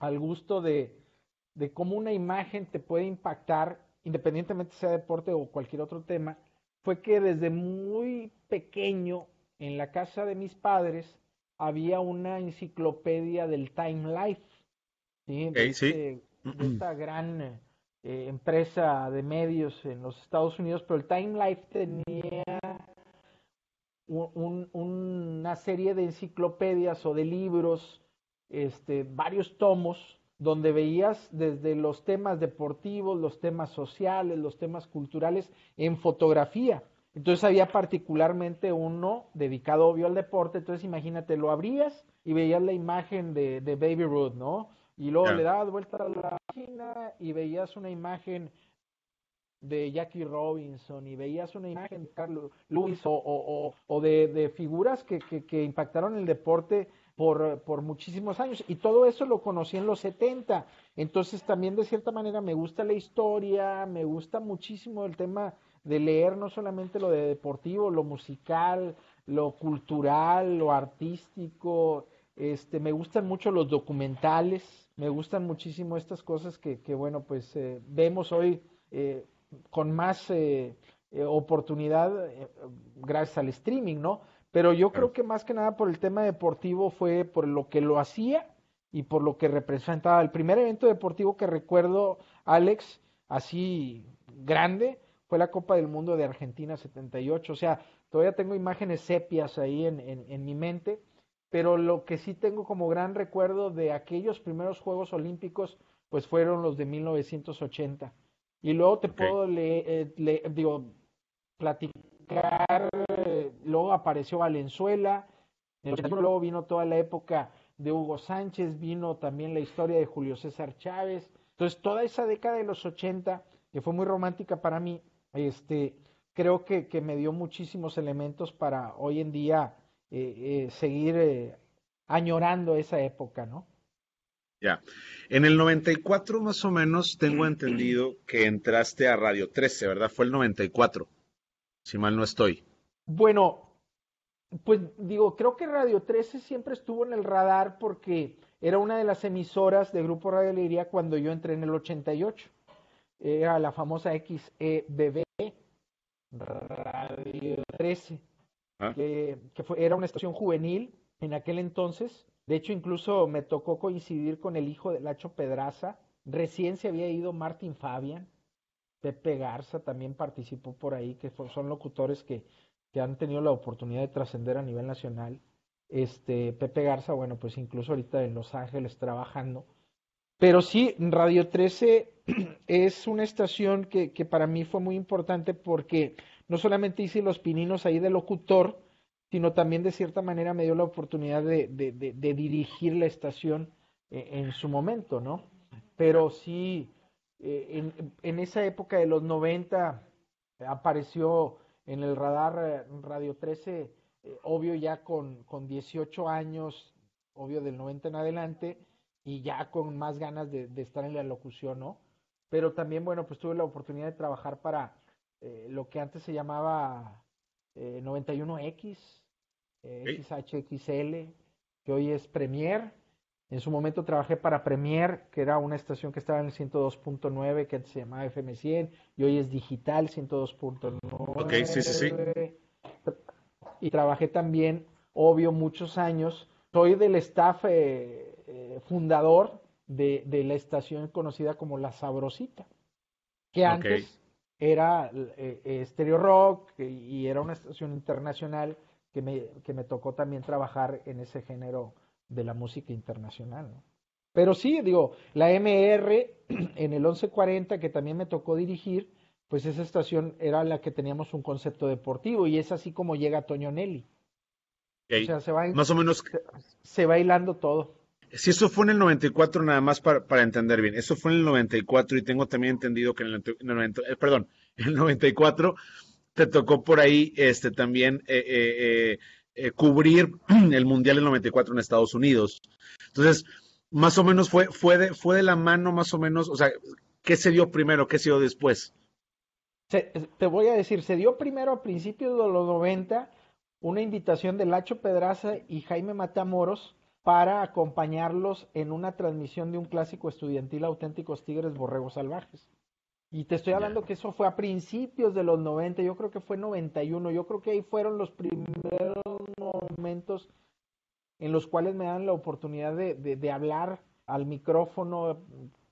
al gusto de, de cómo una imagen te puede impactar independientemente sea deporte o cualquier otro tema, fue que desde muy pequeño en la casa de mis padres había una enciclopedia del Time Life, ¿sí? de, este, esta gran eh, empresa de medios en los Estados Unidos, pero el Time Life tenía una serie de enciclopedias o de libros, este, varios tomos donde veías desde los temas deportivos, los temas sociales, los temas culturales en fotografía. Entonces había particularmente uno dedicado obvio al deporte, entonces imagínate, lo abrías y veías la imagen de, Baby Ruth, ¿no? Y luego le dabas vuelta a la página y veías una imagen de Jackie Robinson y veías una imagen de Carlos Lewis o, de, figuras que, que impactaron el deporte por, por, muchísimos años. Y todo eso lo conocí en los 70. Entonces también de cierta manera me gusta la historia, me gusta muchísimo el tema de leer no solamente lo de deportivo, lo musical, lo cultural, lo artístico. Este, me gustan mucho los documentales, me gustan muchísimo estas cosas que, que bueno, pues eh, vemos hoy eh, con más eh, oportunidad gracias al streaming, ¿no? Pero yo creo que más que nada por el tema deportivo fue por lo que lo hacía y por lo que representaba. El primer evento deportivo que recuerdo, Alex, así grande, fue la Copa del Mundo de Argentina 78. O sea, todavía tengo imágenes sepias ahí en, en, mi mente, pero lo que sí tengo como gran recuerdo de aquellos primeros Juegos Olímpicos, pues fueron los de 1980. Y luego te puedo leer, eh, digo, platicar luego apareció Valenzuela, en el luego vino toda la época de Hugo Sánchez, vino también la historia de Julio César Chávez. Entonces, toda esa década de los 80, que fue muy romántica para mí, este, creo que, que me dio muchísimos elementos para hoy en día eh, eh, seguir eh, añorando esa época, ¿no? Ya. En el 94 más o menos tengo entendido que entraste a Radio 13, ¿verdad? Fue el 94 si mal no estoy. Bueno, pues digo, creo que Radio 13 siempre estuvo en el radar porque era una de las emisoras de Grupo Radio Alegría cuando yo entré en el 88. Era la famosa XEBB, Radio 13, ah. que, fue, era una estación juvenil en aquel entonces. De hecho, incluso me tocó coincidir con el hijo de Lacho Pedraza. Recién se había ido Martín Fabian. Pepe Garza también participó por ahí, que son locutores que, que han tenido la oportunidad de trascender a nivel nacional. Este, Pepe Garza, bueno, pues incluso ahorita en Los Ángeles trabajando. Pero sí, Radio 13 es una estación que, que para mí fue muy importante porque no solamente hice los pininos ahí de locutor, sino también de cierta manera me dio la oportunidad de, de, dirigir la estación en, en, su momento, ¿no? Pero sí, eh, en, esa época de los 90 apareció en el radar eh, Radio 13, eh, obvio ya con, con 18 años, obvio del 90 en adelante, y ya con más ganas de, estar en la locución, ¿no? Pero también, bueno, pues tuve la oportunidad de trabajar para lo que antes se llamaba 91X, XHXL, que hoy es Premier, en su momento trabajé para Premier, que era una estación que estaba en el 102.9, que antes se llamaba FM100, y hoy es digital 102.9. Ok, sí, sí, sí. Y trabajé también, obvio, muchos años. Soy del staff eh, eh, fundador de, la estación conocida como La Sabrosita, que antes era eh, Stereo Rock y era una estación internacional que me, que me tocó también trabajar en ese género de la música internacional. ¿no? Pero sí, digo, la MR en el 1140 que también me tocó dirigir, pues esa estación era la que teníamos un concepto deportivo y es así como llega Toño Nelly. O sea, se va, más o menos. Se, va hilando todo. si eso fue en el 94, nada más para, para, entender bien, eso fue en el 94 y tengo también entendido que en el, en eh, perdón, en el 94 te tocó por ahí este, también eh, eh, cubrir el Mundial del 94 en Estados Unidos. Entonces, más o menos fue, fue, de, fue de la mano, más o menos, o sea, ¿qué se dio primero, qué se dio después? te voy a decir, se dio primero a principios de los 90 una invitación de Lacho Pedraza y Jaime Matamoros para acompañarlos en una transmisión de un clásico estudiantil auténticos Tigres Borregos Salvajes. Y te estoy hablando que eso fue a principios de los 90, yo creo que fue 91, yo creo que ahí fueron los primeros momentos en los cuales me dan la oportunidad de, de hablar al micrófono,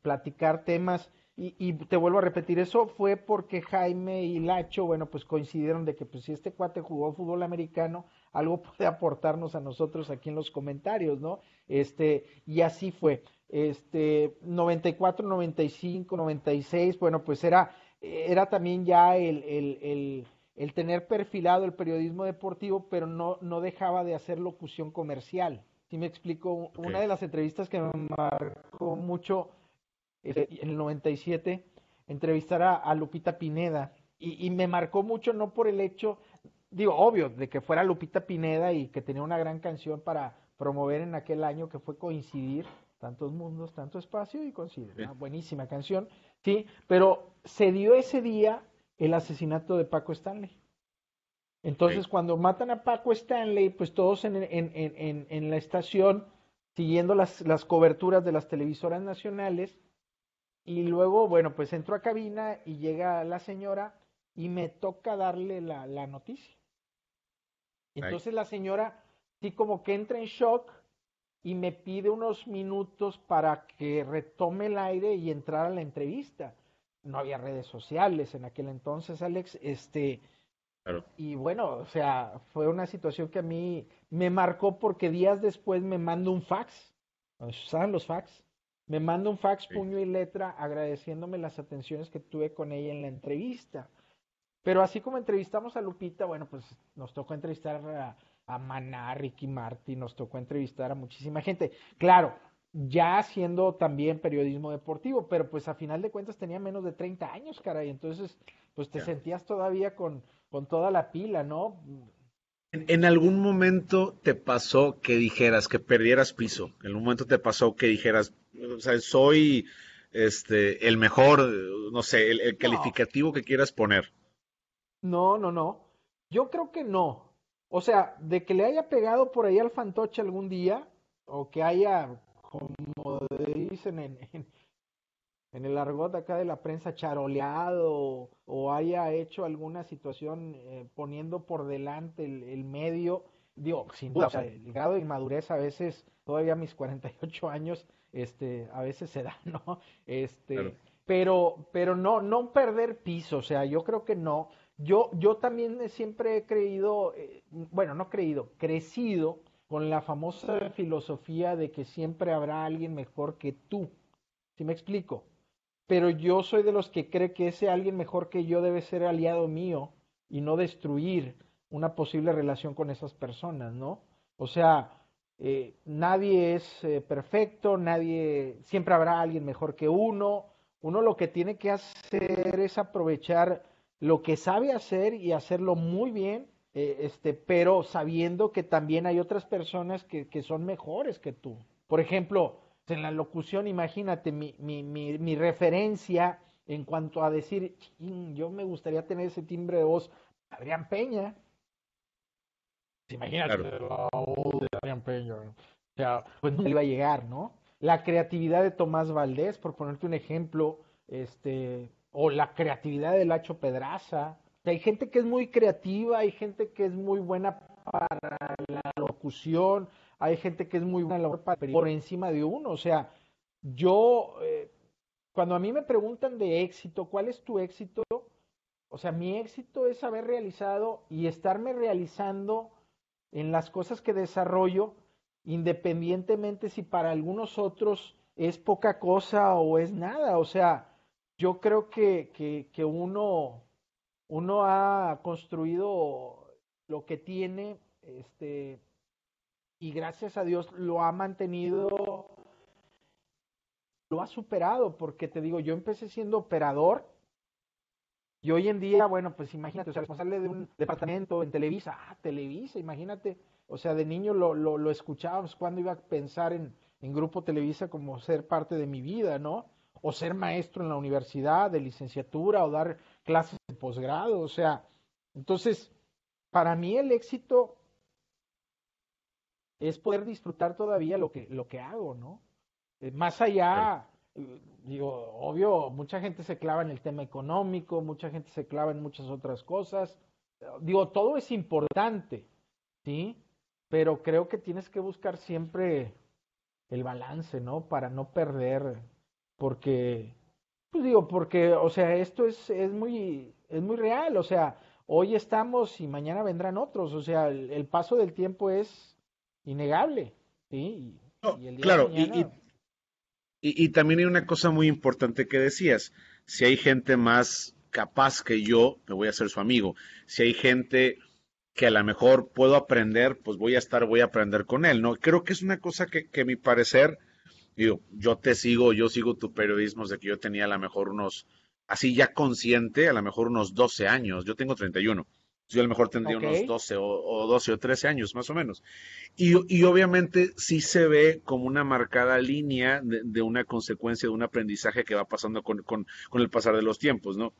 platicar temas y, te vuelvo a repetir, eso fue porque Jaime y Lacho, bueno, pues coincidieron de que pues si este cuate jugó fútbol americano, algo puede aportarnos a nosotros aquí en los comentarios, ¿no? Este, y así fue. Este, 94, 95, 96, bueno, pues era, era también ya el, el, el, el tener perfilado el periodismo deportivo, pero no, no dejaba de hacer locución comercial. Si me explico, una de las entrevistas que me marcó mucho en el 97, entrevistar a, Lupita Pineda. Y, me marcó mucho, no por el hecho, digo, obvio, de que fuera Lupita Pineda y que tenía una gran canción para promover en aquel año que fue coincidir, tantos mundos, tanto espacio y coincidir. Una buenísima canción, sí, pero se dio ese día el asesinato de Paco Stanley. Entonces, cuando matan a Paco Stanley, pues todos en, en, en, en la estación, siguiendo las, las coberturas de las televisoras nacionales, y luego, bueno, pues entro a cabina y llega la señora y me toca darle la, la noticia. Entonces la señora sí como que entra en shock y me pide unos minutos para que retome el aire y entrar a la entrevista. No había redes sociales en aquel entonces, Alex. Este, Y bueno, o sea, fue una situación que a mí me marcó porque días después me manda un fax. ¿Saben los fax? Me manda un fax puño y letra agradeciéndome las atenciones que tuve con ella en la entrevista. Pero así como entrevistamos a Lupita, bueno, pues nos tocó entrevistar a, a Maná, Ricky Martin, nos tocó entrevistar a muchísima gente. Claro, ya haciendo también periodismo deportivo, pero pues a final de cuentas tenía menos de 30 años, caray. Entonces, pues te sentías todavía con, con toda la pila, ¿no? ¿En algún momento te pasó que dijeras que perdieras piso? ¿En algún momento te pasó que dijeras, o sea, soy este el mejor, no sé, el, calificativo que quieras poner? No, no, no. Yo creo que no. O sea, de que le haya pegado por ahí al fantoche algún día, o que haya, como dicen en, en el argot acá de la prensa charoleado o, haya hecho alguna situación eh, poniendo por delante el, medio, digo, sin duda, o sea, el grado de inmadurez a veces, todavía a mis 48 años, este, a veces se da, ¿no? Este, pero, pero no, no perder piso, o sea, yo creo que no. Yo, yo también siempre he creído, eh, bueno, no creído, crecido con la famosa filosofía de que siempre habrá alguien mejor que tú. ¿Sí me explico? pero yo soy de los que cree que ese alguien mejor que yo debe ser aliado mío y no destruir una posible relación con esas personas, ¿no? O sea, eh, nadie es eh, perfecto, nadie, siempre habrá alguien mejor que uno. Uno lo que tiene que hacer es aprovechar lo que sabe hacer y hacerlo muy bien, eh, este, pero sabiendo que también hay otras personas que, que son mejores que tú. Por ejemplo, en la locución, imagínate, mi, mi, mi, referencia en cuanto a decir, yo me gustaría tener ese timbre de voz, Adrián Peña. Imagínate, Adrián Peña. O sea, pues no iba a llegar, ¿no? La creatividad de Tomás Valdés, por ponerte un ejemplo, este, o la creatividad de Lacho Pedraza. hay gente que es muy creativa, hay gente que es muy buena para la locución, hay gente que es muy buena por encima de uno. O sea, yo, eh, cuando a mí me preguntan de éxito, ¿cuál es tu éxito? O sea, mi éxito es haber realizado y estarme realizando en las cosas que desarrollo, independientemente si para algunos otros es poca cosa o es nada. O sea, yo creo que, que, que uno, uno ha construido lo que tiene este, y gracias a Dios lo ha mantenido, lo ha superado, porque te digo, yo empecé siendo operador y hoy en día, bueno, pues imagínate, o sea, responsable de un departamento en Televisa, ah, Televisa, imagínate, o sea, de niño lo, lo, lo escuchábamos cuando iba a pensar en, en Grupo Televisa como ser parte de mi vida, ¿no? O ser maestro en la universidad, de licenciatura, o dar clases de posgrado, o sea, entonces, para mí el éxito es poder disfrutar todavía lo que, lo que hago, ¿no? Eh, más allá, eh, digo, obvio, mucha gente se clava en el tema económico, mucha gente se clava en muchas otras cosas. Digo, todo es importante, ¿sí? Pero creo que tienes que buscar siempre el balance, ¿no? Para no perder, porque, pues digo, porque, o sea, esto es, es muy, es muy real, o sea, hoy estamos y mañana vendrán otros, o sea, el paso del tiempo es innegable, ¿sí? Y, claro, y, y, también hay una cosa muy importante que decías, si hay gente más capaz que yo, me voy a ser su amigo, si hay gente que a lo mejor puedo aprender, pues voy a estar, voy a aprender con él, ¿no? Creo que es una cosa que, que a mi parecer, digo, yo te sigo, yo sigo tu periodismo desde que yo tenía a lo mejor unos, así ya consciente, a lo mejor unos 12 años, yo tengo 31 yo a lo mejor tendría unos 12 o, 12 o 13 años más o menos. Y, y obviamente sí se ve como una marcada línea de, una consecuencia de un aprendizaje que va pasando con, con, con, el pasar de los tiempos, ¿no?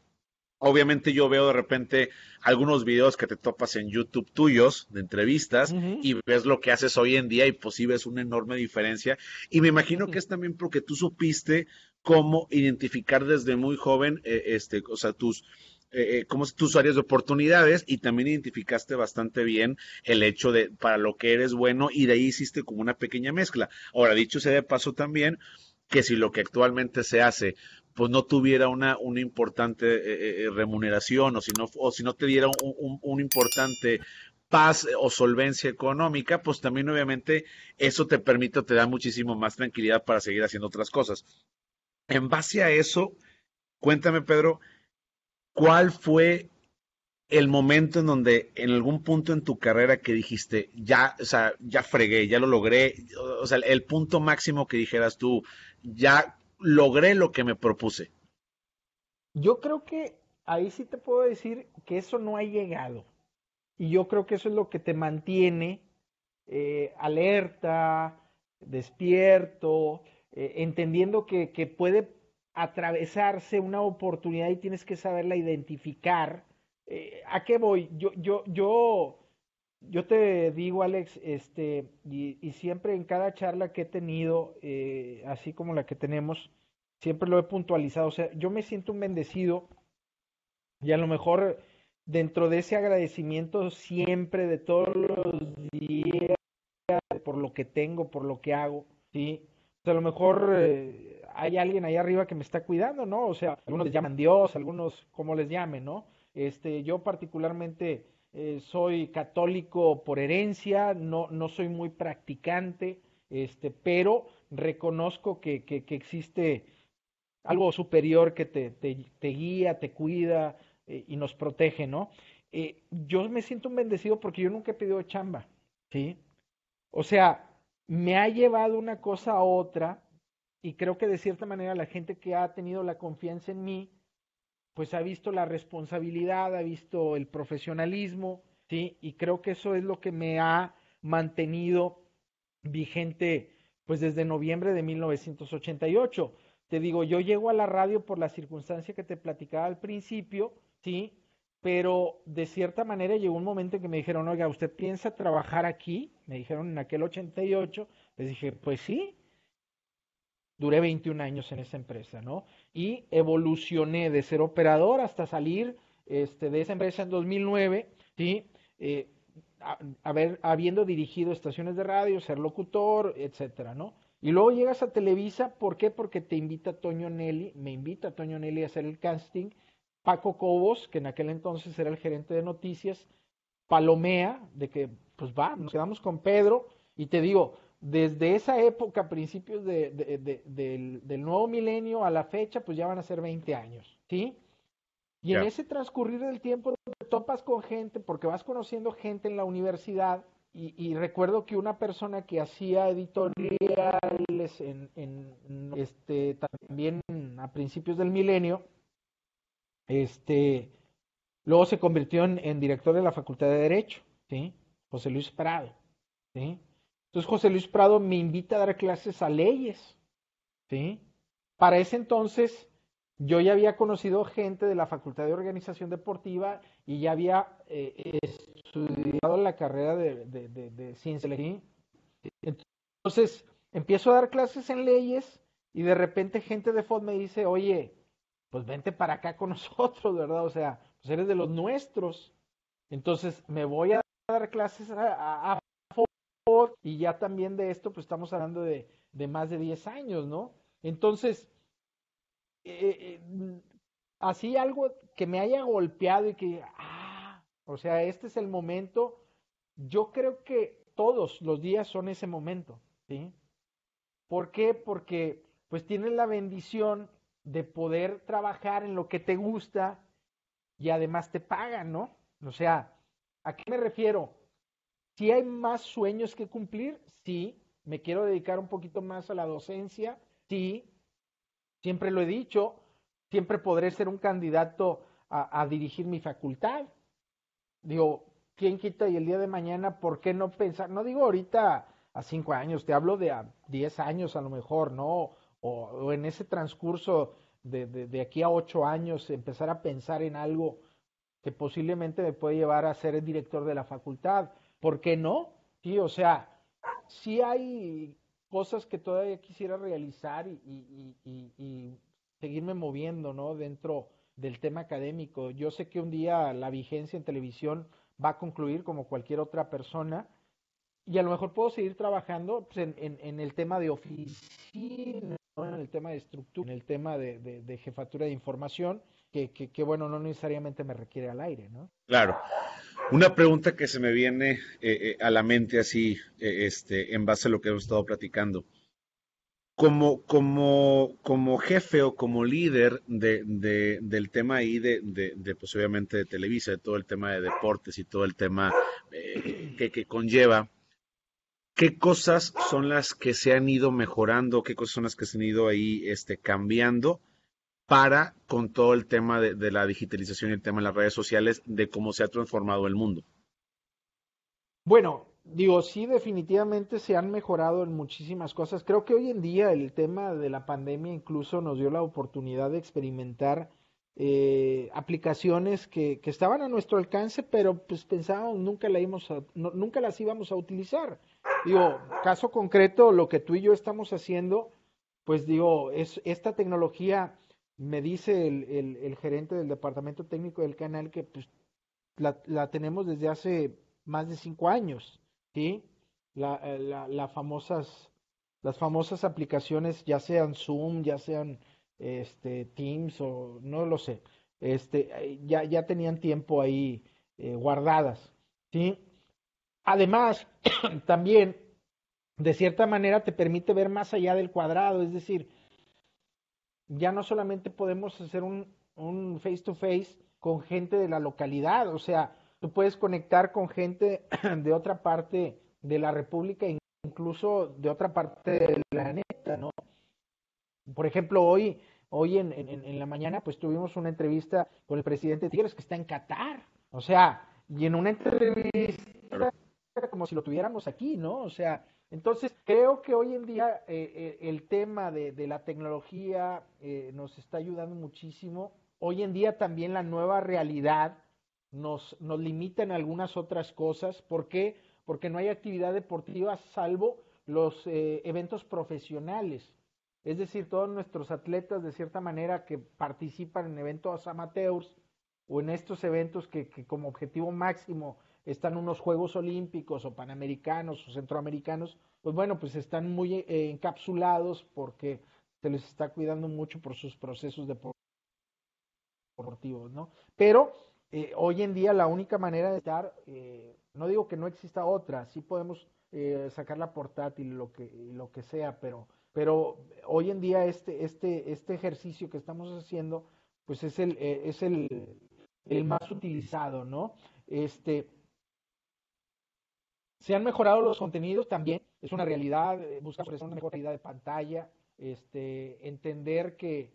Obviamente yo veo de repente algunos videos que te topas en YouTube tuyos de entrevistas y ves lo que haces hoy en día y pues sí ves una enorme diferencia. Y me imagino que es también porque tú supiste cómo identificar desde muy joven, eh, este, o sea, tus, eh, eh, como tus áreas de oportunidades y también identificaste bastante bien el hecho de para lo que eres bueno y de ahí hiciste como una pequeña mezcla. Ahora, dicho sea de paso también, que si lo que actualmente se hace pues no tuviera una, una importante eh, eh, remuneración o si no, o si no te diera un, un, importante paz o solvencia económica, pues también obviamente eso te permite te da muchísimo más tranquilidad para seguir haciendo otras cosas. En base a eso, cuéntame, Pedro, ¿cuál fue el momento en donde en algún punto en tu carrera que dijiste, ya, o sea, ya fregué, ya lo logré, o sea, el punto máximo que dijeras tú, ya logré lo que me propuse? Yo creo que ahí sí te puedo decir que eso no ha llegado. Y yo creo que eso es lo que te mantiene eh, alerta, despierto, eh, entendiendo que, que puede atravesarse una oportunidad y tienes que saberla identificar. Eh, ¿A qué voy? Yo, yo, yo, yo te digo, Alex, este, y, siempre en cada charla que he tenido, eh, así como la que tenemos, siempre lo he puntualizado. O sea, yo me siento un bendecido y a lo mejor dentro de ese agradecimiento siempre de todos los días por lo que tengo, por lo que hago, ¿sí? O sea, a lo mejor eh, hay alguien ahí arriba que me está cuidando, ¿no? O sea, algunos les llaman Dios, algunos como les llamen, ¿no? Este, yo particularmente eh, soy católico por herencia, no, no soy muy practicante, este, pero reconozco que, que, existe algo superior que te, te, guía, te cuida eh, y nos protege, ¿no? Eh, yo me siento un bendecido porque yo nunca he pedido chamba, ¿sí? O sea, me ha llevado una cosa a otra y creo que de cierta manera la gente que ha tenido la confianza en mí, pues ha visto la responsabilidad, ha visto el profesionalismo, ¿sí? Y creo que eso es lo que me ha mantenido vigente, pues desde noviembre de 1988. Te digo, yo llego a la radio por la circunstancia que te platicaba al principio, ¿sí? Pero de cierta manera llegó un momento en que me dijeron, oiga, ¿usted piensa trabajar aquí? Me dijeron en aquel 88. Les dije, pues sí, duré 21 años en esa empresa, ¿no? Y evolucioné de ser operador hasta salir este, de esa empresa en 2009, ¿sí? Eh, habiendo dirigido estaciones de radio, ser locutor, etcétera, ¿no? Y luego llegas a Televisa, ¿por qué? Porque te invita Toño Nelly, me invita Toño Nelly a hacer el casting, Paco Cobos, que en aquel entonces era el gerente de noticias, Palomea, de que, pues va, nos quedamos con Pedro, y te digo, desde esa época, principios de, del, nuevo milenio a la fecha, pues ya van a ser 20 años, ¿sí? Y en ese transcurrir del tiempo te topas con gente, porque vas conociendo gente en la universidad, y, recuerdo que una persona que hacía editoriales en, en, este también a principios del milenio, este luego se convirtió en, director de la Facultad de Derecho, ¿sí? José Luis Prado, ¿sí? Entonces José Luis Prado me invita a dar clases a leyes, ¿sí? Para ese entonces yo ya había conocido gente de la Facultad de Organización Deportiva y ya había eh, estudiado la carrera de, de, de, ciencia. Entonces, empiezo a dar clases en leyes y de repente gente de FOD me dice, oye, pues vente para acá con nosotros, ¿verdad? O sea, pues eres de los nuestros. Entonces, me voy a dar clases a, a, y ya también de esto, pues estamos hablando de, de más de 10 años, ¿no? Entonces, eh, eh, así algo que me haya golpeado y que, ah, o sea, este es el momento. Yo creo que todos los días son ese momento, ¿sí? ¿Por qué? Porque pues tienes la bendición de poder trabajar en lo que te gusta y además te pagan, ¿no? O sea, ¿a qué me refiero? Si hay más sueños que cumplir, sí, me quiero dedicar un poquito más a la docencia, sí, Siempre lo he dicho, siempre podré ser un candidato a, dirigir mi facultad. Digo, ¿quién quita y el día de mañana, por qué no pensar? No digo ahorita a cinco años, te hablo de a diez años a lo mejor, ¿no? O, en ese transcurso de, de, aquí a ocho años, empezar a pensar en algo que posiblemente me puede llevar a ser el director de la facultad. ¿Por qué no? Sí, o sea, sí hay cosas que todavía quisiera realizar y, seguirme moviendo, ¿no? Dentro del tema académico. Yo sé que un día la vigencia en televisión va a concluir como cualquier otra persona y a lo mejor puedo seguir trabajando pues, en, el tema de oficina, en el tema de estructura, en el tema de, jefatura de información, que, que, bueno, no necesariamente me requiere al aire, ¿no? Claro. Una pregunta que se me viene eh, eh, a la mente así, eh, este, en base a lo que hemos estado platicando. Como, como, como jefe o como líder de, de, del tema ahí de, de, pues obviamente de Televisa, de todo el tema de deportes y todo el tema que, que conlleva, ¿qué cosas son las que se han ido mejorando? ¿Qué cosas son las que se han ido ahí este, cambiando? Para con todo el tema de, la digitalización y el tema de las redes sociales, de cómo se ha transformado el mundo? Bueno, digo, sí, definitivamente se han mejorado en muchísimas cosas. Creo que hoy en día el tema de la pandemia incluso nos dio la oportunidad de experimentar eh, aplicaciones que, estaban a nuestro alcance, pero pues pensábamos nunca, nunca las íbamos a utilizar. Digo, caso concreto, lo que tú y yo estamos haciendo, pues digo, es esta tecnología me dice el, el, gerente del departamento técnico del canal que pues, la, la, tenemos desde hace más de cinco años, ¿sí? La, eh, la, la, famosas, las famosas aplicaciones, ya sean Zoom, ya sean este, Teams o no lo sé, este, eh, ya, ya tenían tiempo ahí eh, guardadas, ¿sí? Además, también, de cierta manera, te permite ver más allá del cuadrado, es decir, ya no solamente podemos hacer un, un face to face con gente de la localidad, o sea, tú puedes conectar con gente de otra parte de la República, incluso de otra parte del planeta, ¿no? Por ejemplo, hoy, hoy en, en, la mañana, pues tuvimos una entrevista con el presidente Tigres que está en Qatar, o sea, y en una entrevista como si lo tuviéramos aquí, ¿no? O sea, entonces, creo que hoy en día eh, eh, el tema de, la tecnología eh, nos está ayudando muchísimo. Hoy en día también la nueva realidad nos, limita en algunas otras cosas. ¿Por qué? Porque no hay actividad deportiva salvo los eventos profesionales. Es decir, todos nuestros atletas, de cierta manera, que participan en eventos amateurs o en estos eventos que como objetivo máximo están unos Juegos Olímpicos o Panamericanos o Centroamericanos, pues bueno, pues están muy eh, encapsulados porque se les está cuidando mucho por sus procesos deportivos, ¿no? Pero eh, hoy en día la única manera de estar, eh, no digo que no exista otra, sí podemos sacar la portátil, lo que, lo que sea, pero, pero hoy en día este, este, este ejercicio que estamos haciendo, pues es el, es el, el más utilizado, ¿no? Este, Se han mejorado los contenidos también, es una realidad, eh, buscamos una mejor calidad de pantalla, este, entender que,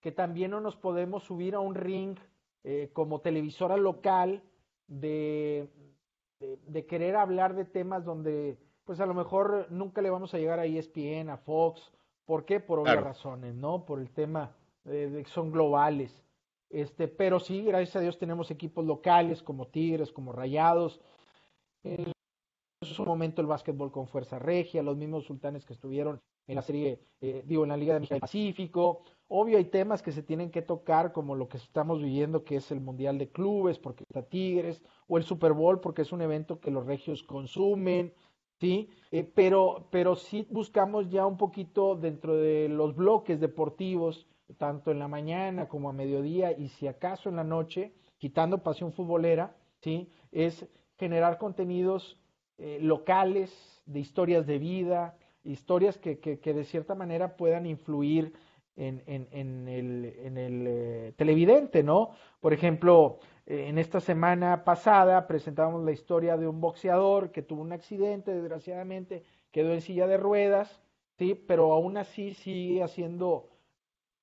que también no nos podemos subir a un ring eh, como televisora local de, de, querer hablar de temas donde pues a lo mejor nunca le vamos a llegar a ESPN, a Fox, ¿por qué? Por obvias razones, ¿no? Por el tema de, que son globales. Este, pero sí, gracias a Dios tenemos equipos locales como Tigres, como Rayados. En su momento el básquetbol con Fuerza Regia, los mismos sultanes que estuvieron en la serie, eh, digo, en la Liga de México Pacífico. Obvio hay temas que se tienen que tocar, como lo que estamos viviendo, que es el Mundial de Clubes, porque está Tigres, o el Super Bowl, porque es un evento que los regios consumen, ¿sí? Eh, pero, pero sí buscamos ya un poquito dentro de los bloques deportivos, tanto en la mañana como a mediodía, y si acaso en la noche, quitando pasión futbolera, ¿sí? Es generar contenidos eh, locales, de historias de vida, historias que, que, de cierta manera puedan influir en, en, en el, en el eh, televidente, ¿no? Por ejemplo, eh, en esta semana pasada presentábamos la historia de un boxeador que tuvo un accidente, desgraciadamente quedó en silla de ruedas, ¿sí? Pero aún así sigue haciendo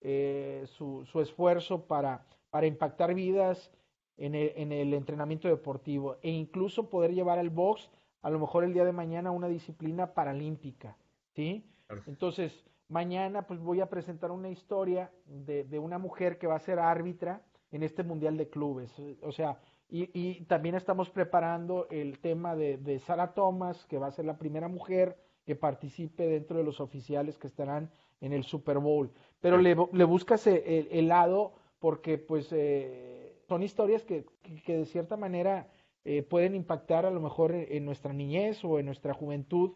su, su, esfuerzo para, para impactar vidas en el, en el entrenamiento deportivo e incluso poder llevar al box a lo mejor el día de mañana una disciplina paralímpica, ¿sí? Entonces, mañana pues voy a presentar una historia de, de, una mujer que va a ser árbitra en este Mundial de Clubes. O sea, y, y también estamos preparando el tema de, de, Sara Thomas, que va a ser la primera mujer que participe dentro de los oficiales que estarán en el Super Bowl. Pero le, le buscas el, el, lado porque pues eh, son historias que, que, de cierta manera eh, pueden impactar a lo mejor en, nuestra niñez o en nuestra juventud.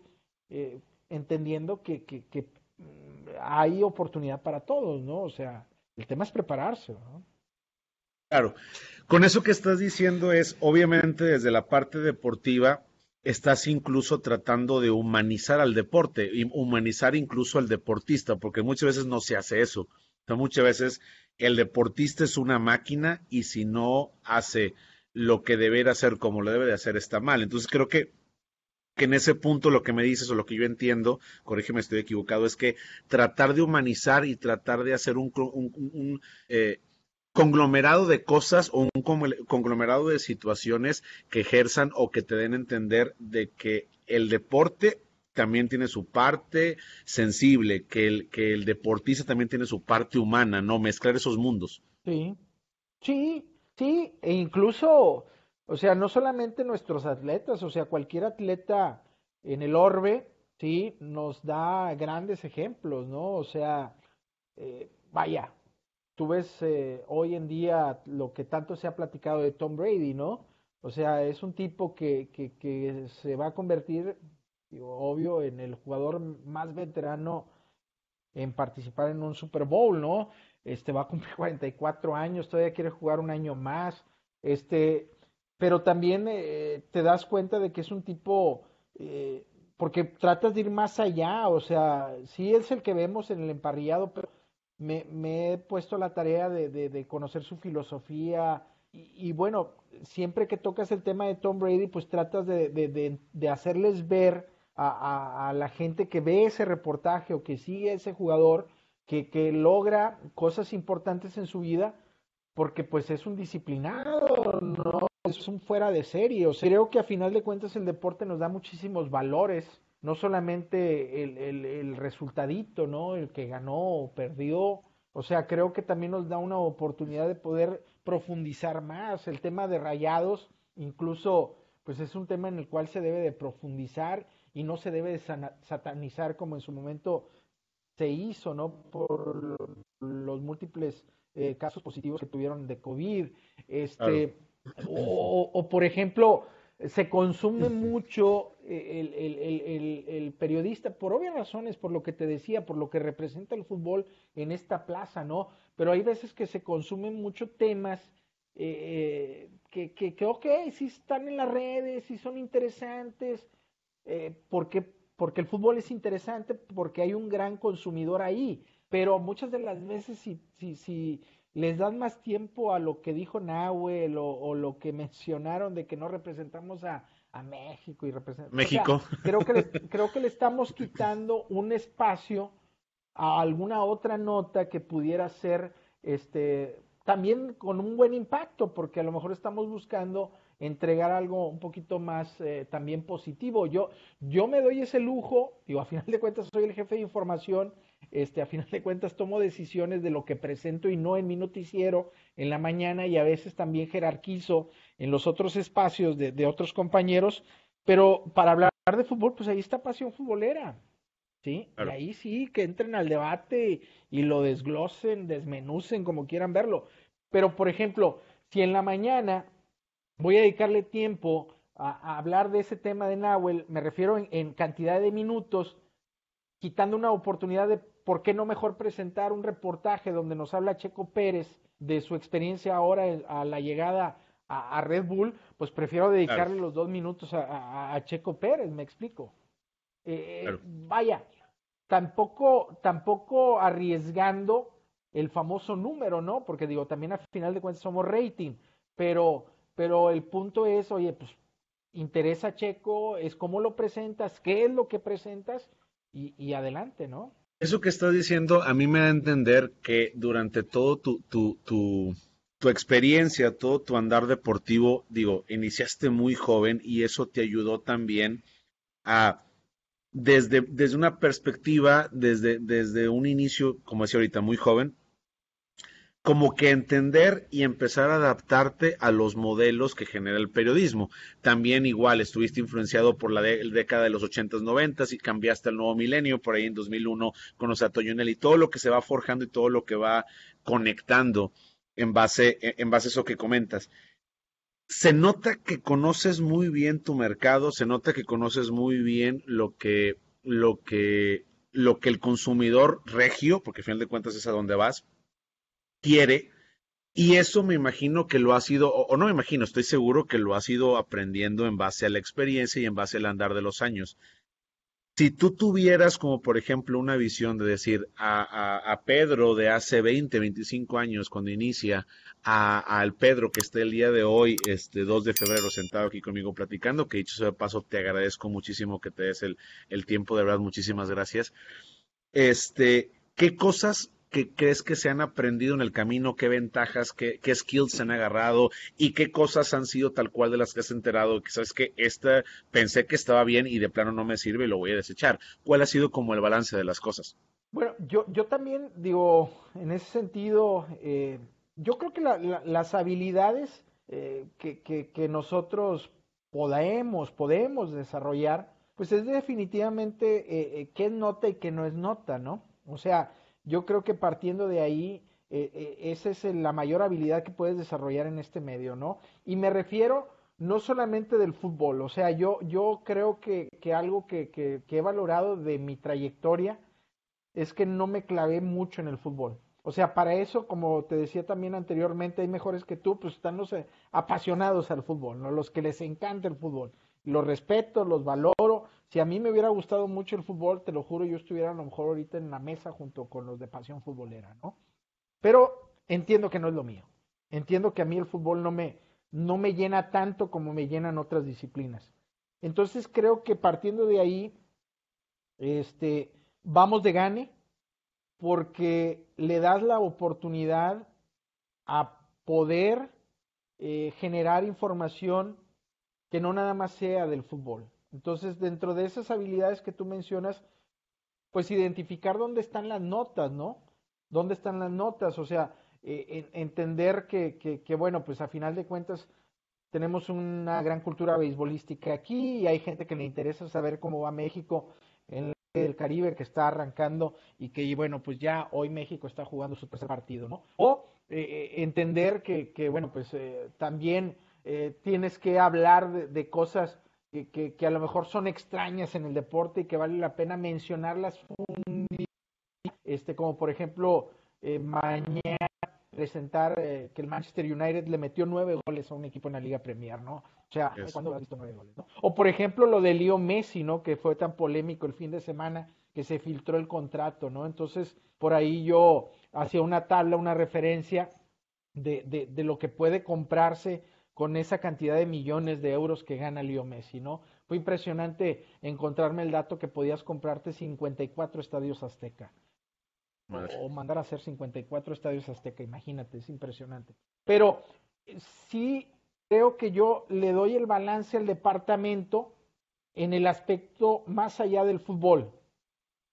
Eh, entendiendo que, que, que, mm, hay oportunidad para todos, ¿no? O sea, el tema es prepararse, ¿no? Claro, con eso que estás diciendo es, obviamente desde la parte deportiva, estás incluso tratando de humanizar al deporte, humanizar incluso al deportista, porque muchas veces no se hace eso. muchas veces el deportista es una máquina y si no hace lo que debe hacer como lo debe de hacer está mal. Entonces creo que que en ese punto lo que me dices o lo que yo entiendo, corrígeme, estoy equivocado, es que tratar de humanizar y tratar de hacer un, un, eh, conglomerado de cosas o un conglomerado de situaciones que ejerzan o que te den a entender de que el deporte también tiene su parte sensible, que el, que el deportista también tiene su parte humana, ¿no? Mezclar esos mundos. Sí, sí, sí, e incluso o sea, no solamente nuestros atletas, o sea, cualquier atleta en el orbe, sí, nos da grandes ejemplos, ¿no? O sea, eh, vaya, tú ves eh, hoy en día lo que tanto se ha platicado de Tom Brady, ¿no? O sea, es un tipo que, que, que se va a convertir, obvio, en el jugador más veterano en participar en un Super Bowl, ¿no? Este va a cumplir 44 años, todavía quiere jugar un año más. Este, pero también eh, te das cuenta de que es un tipo, eh, porque tratas de ir más allá, o sea, sí es el que vemos en el emparrillado, pero me, he puesto la tarea de, de, conocer su filosofía y, bueno, siempre que tocas el tema de Tom Brady, pues tratas de, de hacerles ver a, a, la gente que ve ese reportaje o que sigue ese jugador que, que logra cosas importantes en su vida porque pues es un disciplinado, no es un fuera de serie. O creo que a final de cuentas el deporte nos da muchísimos valores, no solamente el, el, el resultadito, ¿no? El que ganó o perdió. O sea, creo que también nos da una oportunidad de poder profundizar más. El tema de rayados, incluso, pues es un tema en el cual se debe de profundizar y no se debe de satanizar como en su momento se hizo, ¿no? Por los múltiples eh, casos positivos que tuvieron de COVID. Este, o, o, por ejemplo, se consume mucho el, el, el, el, periodista, por obvias razones, por lo que te decía, por lo que representa el fútbol en esta plaza, ¿no? Pero hay veces que se consumen mucho temas eh, que, que, que, ok, sí están en las redes, sí son interesantes, eh, porque, porque el fútbol es interesante, porque hay un gran consumidor ahí, pero muchas de las veces si, si, si les dan más tiempo a lo que dijo Nahuel o, o, lo que mencionaron de que no representamos a, a México y representar. México. creo, que le, creo que le estamos quitando un espacio a alguna otra nota que pudiera ser este también con un buen impacto, porque a lo mejor estamos buscando entregar algo un poquito más eh, también positivo. Yo, yo me doy ese lujo, digo, a final de cuentas soy el jefe de información, este, a final de cuentas tomo decisiones de lo que presento y no en mi noticiero en la mañana y a veces también jerarquizo en los otros espacios de, de otros compañeros, pero para hablar de fútbol, pues ahí está pasión futbolera. ¿sí? Y ahí sí, que entren al debate y, lo desglosen, desmenucen, como quieran verlo. Pero, por ejemplo, si en la mañana voy a dedicarle tiempo a, hablar de ese tema de Nahuel, me refiero en, cantidad de minutos, quitando una oportunidad de por qué no mejor presentar un reportaje donde nos habla Checo Pérez de su experiencia ahora a la llegada a, Red Bull, pues prefiero dedicarle los dos minutos a, Checo Pérez, me explico. Eh, vaya, tampoco, tampoco arriesgando el famoso número, ¿no? Porque digo, también al final de cuentas somos rating, pero, pero el punto es, oye, pues interesa Checo, es cómo lo presentas, qué es lo que presentas y, y adelante, ¿no? Eso que estás diciendo a mí me da a entender que durante todo tu, tu, tu, tu experiencia, todo tu andar deportivo, digo, iniciaste muy joven y eso te ayudó también a desde, desde una perspectiva, desde, desde un inicio, como decía ahorita, muy joven, como que entender y empezar a adaptarte a los modelos que genera el periodismo. También igual estuviste influenciado por la década de los 80s, 90s y cambiaste al nuevo milenio, por ahí en 2001 con los y todo lo que se va forjando y todo lo que va conectando en base, en base a eso que comentas se nota que conoces muy bien tu mercado, se nota que conoces muy bien lo que, lo que, lo que el consumidor regio, porque al final de cuentas es a donde vas, quiere. Y eso me imagino que lo ha sido, o, no me imagino, estoy seguro que lo ha ido aprendiendo en base a la experiencia y en base al andar de los años. Si tú tuvieras como por ejemplo una visión de decir a, a, Pedro de hace 20, 25 años cuando inicia, al Pedro que está el día de hoy, este 2 de febrero sentado aquí conmigo platicando, que dicho sea de paso te agradezco muchísimo que te des el, el tiempo, de verdad, muchísimas gracias. Este, ¿qué cosas ¿Qué crees que se han aprendido en el camino? ¿Qué ventajas, qué, qué, skills se han agarrado y qué cosas han sido tal cual de las que has enterado? Que sabes que esta pensé que estaba bien y de plano no me sirve y lo voy a desechar. ¿Cuál ha sido como el balance de las cosas? Bueno, yo, yo también digo, en ese sentido, eh, yo creo que las habilidades eh, que, que, nosotros podemos, podemos desarrollar, pues es definitivamente eh, qué es nota y qué no es nota, ¿no? O sea, yo creo que partiendo de ahí, eh, eh, esa es la mayor habilidad que puedes desarrollar en este medio, ¿no? Y me refiero no solamente del fútbol, o sea, yo, yo creo que, que algo que, que, he valorado de mi trayectoria es que no me clavé mucho en el fútbol. O sea, para eso, como te decía también anteriormente, hay mejores que tú, pues están los eh, apasionados al fútbol, ¿no? Los que les encanta el fútbol. Los respeto, los valoro, si a mí me hubiera gustado mucho el fútbol, te lo juro, yo estuviera a lo mejor ahorita en la mesa junto con los de pasión futbolera, ¿no? Pero entiendo que no es lo mío. Entiendo que a mí el fútbol no me, no me llena tanto como me llenan otras disciplinas. Entonces creo que partiendo de ahí, este, vamos de gane, porque le das la oportunidad a poder eh, generar información que no nada más sea del fútbol. Entonces, dentro de esas habilidades que tú mencionas, pues identificar dónde están las notas, ¿no? ¿Dónde están las notas? O sea, eh, entender que, que, bueno, pues a final de cuentas tenemos una gran cultura beisbolística aquí y hay gente que le interesa saber cómo va México en el Caribe que está arrancando y que, bueno, pues ya hoy México está jugando su tercer partido, ¿no? O eh, eh, entender que, que, bueno, pues también tienes que hablar de cosas que, que, a lo mejor son extrañas en el deporte y que vale la pena mencionarlas un día, este, como por ejemplo eh, mañana presentar eh, que el Manchester United le metió nueve goles a un equipo en la Liga Premier, ¿no? O sea, ¿cuándo has visto nueve goles? ¿no? O por ejemplo lo de Leo Messi, ¿no? Que fue tan polémico el fin de semana que se filtró el contrato, ¿no? Entonces, por ahí yo hacía una tabla, una referencia de, de, de lo que puede comprarse con esa cantidad de millones de euros que gana Leo Messi, ¿no? Fue impresionante encontrarme el dato que podías comprarte 54 estadios Azteca. O, mandar a hacer 54 estadios Azteca, imagínate, es impresionante. Pero sí creo que yo le doy el balance al departamento en el aspecto más allá del fútbol.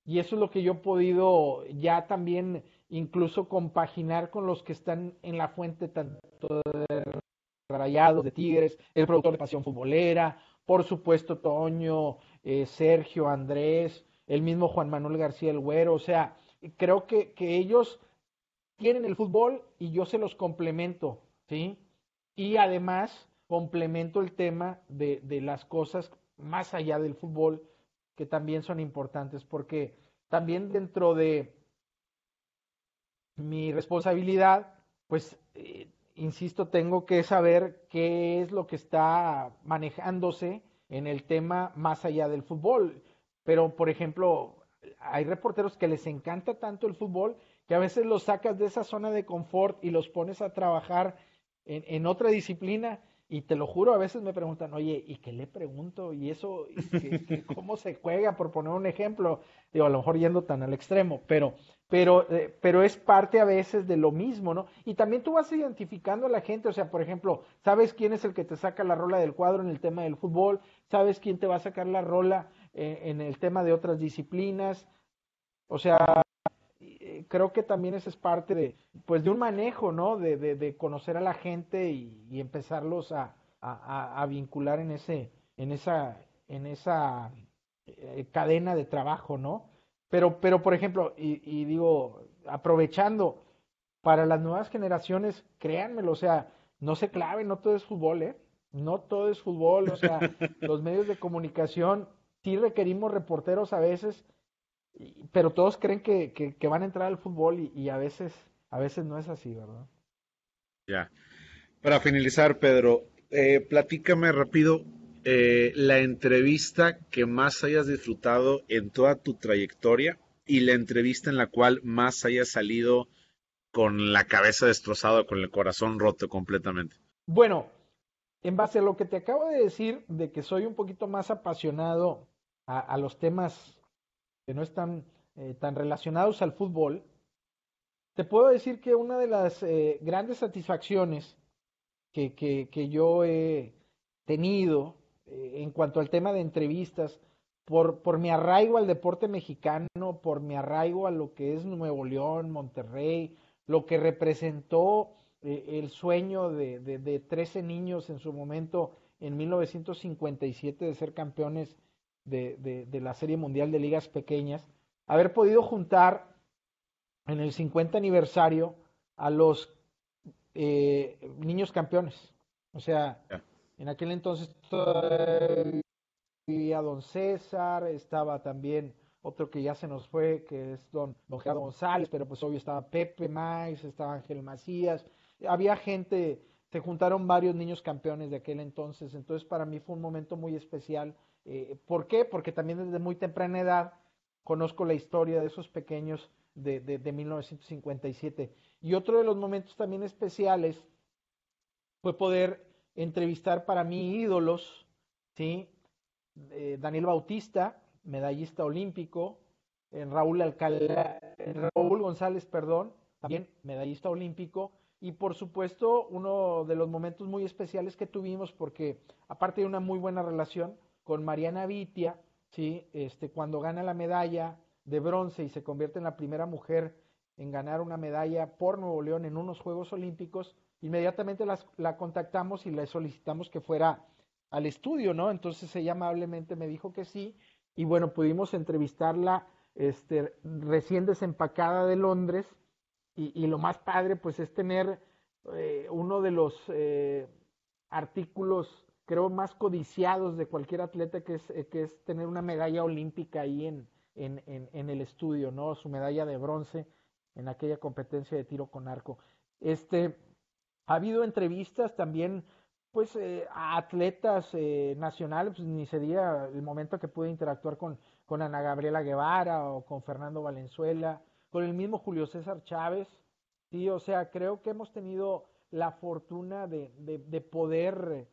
Y eso es lo que yo he podido ya también incluso compaginar con los que están en la fuente tanto de Rayados, de Tigres, el productor de Pasión Futbolera, por supuesto Toño, eh, Sergio, Andrés, el mismo Juan Manuel García el Güero, o sea, creo que, que ellos tienen el fútbol y yo se los complemento, ¿sí? Y además complemento el tema de, de las cosas más allá del fútbol que también son importantes, porque también dentro de mi responsabilidad, pues, eh, insisto, tengo que saber qué es lo que está manejándose en el tema más allá del fútbol. Pero, por ejemplo, hay reporteros que les encanta tanto el fútbol que a veces los sacas de esa zona de confort y los pones a trabajar en, otra disciplina y te lo juro, a veces me preguntan, oye, ¿y qué le pregunto? ¿Y eso, cómo se juega? Por poner un ejemplo, digo, a lo mejor yendo tan al extremo, pero, pero, eh, pero es parte a veces de lo mismo, ¿no? Y también tú vas identificando a la gente, o sea, por ejemplo, ¿sabes quién es el que te saca la rola del cuadro en el tema del fútbol? ¿Sabes quién te va a sacar la rola eh, en el tema de otras disciplinas? O sea, creo que también esa es parte de, pues, de un manejo, ¿no? De, de, conocer a la gente y, empezarlos a, a, vincular en ese, en esa, en esa eh, cadena de trabajo, ¿no? Pero, pero por ejemplo, y, y, digo, aprovechando para las nuevas generaciones, créanmelo, o sea, no se claven, no todo es fútbol, ¿eh? No todo es fútbol, o sea, los medios de comunicación sí requerimos reporteros a veces pero todos creen que, que, van a entrar al fútbol y, a veces a veces no es así, ¿verdad? Ya. Para finalizar, Pedro, eh, platícame rápido eh, la entrevista que más hayas disfrutado en toda tu trayectoria y la entrevista en la cual más hayas salido con la cabeza destrozada, con el corazón roto completamente. Bueno, en base a lo que te acabo de decir, de que soy un poquito más apasionado a, a los temas que no están eh, tan relacionados al fútbol, te puedo decir que una de las eh, grandes satisfacciones que, que, que, yo he tenido eh, en cuanto al tema de entrevistas, por, por mi arraigo al deporte mexicano, por mi arraigo a lo que es Nuevo León, Monterrey, lo que representó el sueño de, de, de 13 niños en su momento en 1957 de ser campeones de, de, la Serie Mundial de Ligas Pequeñas, haber podido juntar en el 50 aniversario a los eh, niños campeones. O sea, en aquel entonces a don César, estaba también otro que ya se nos fue, que es don, don Gerardo González, pero pues hoy estaba Pepe Mais, estaba Ángel Macías, había gente, se juntaron varios niños campeones de aquel entonces, entonces para mí fue un momento muy especial eh, ¿Por qué? Porque también desde muy temprana edad conozco la historia de esos pequeños de, de, 1957. Y otro de los momentos también especiales fue poder entrevistar para mí ídolos, ¿sí? Eh, Daniel Bautista, medallista olímpico, en Raúl Alcalá, Raúl González, perdón, también medallista olímpico, y por supuesto uno de los momentos muy especiales que tuvimos, porque aparte de una muy buena relación, con Mariana Vitia, ¿sí? este, cuando gana la medalla de bronce y se convierte en la primera mujer en ganar una medalla por Nuevo León en unos Juegos Olímpicos, inmediatamente la contactamos y le solicitamos que fuera al estudio, ¿no? Entonces ella amablemente me dijo que sí y bueno, pudimos entrevistarla este, recién desempacada de Londres y, y lo más padre pues es tener eh, uno de los eh, artículos creo, más codiciados de cualquier atleta, que es, eh, que es tener una medalla olímpica ahí en, en, en, el estudio, ¿no? Su medalla de bronce en aquella competencia de tiro con arco. Este, ha habido entrevistas también, pues, eh, a atletas eh, nacionales, pues, ni sería el momento que pude interactuar con, con Ana Gabriela Guevara o con Fernando Valenzuela, con el mismo Julio César Chávez, sí, o sea, creo que hemos tenido la fortuna de, de, poder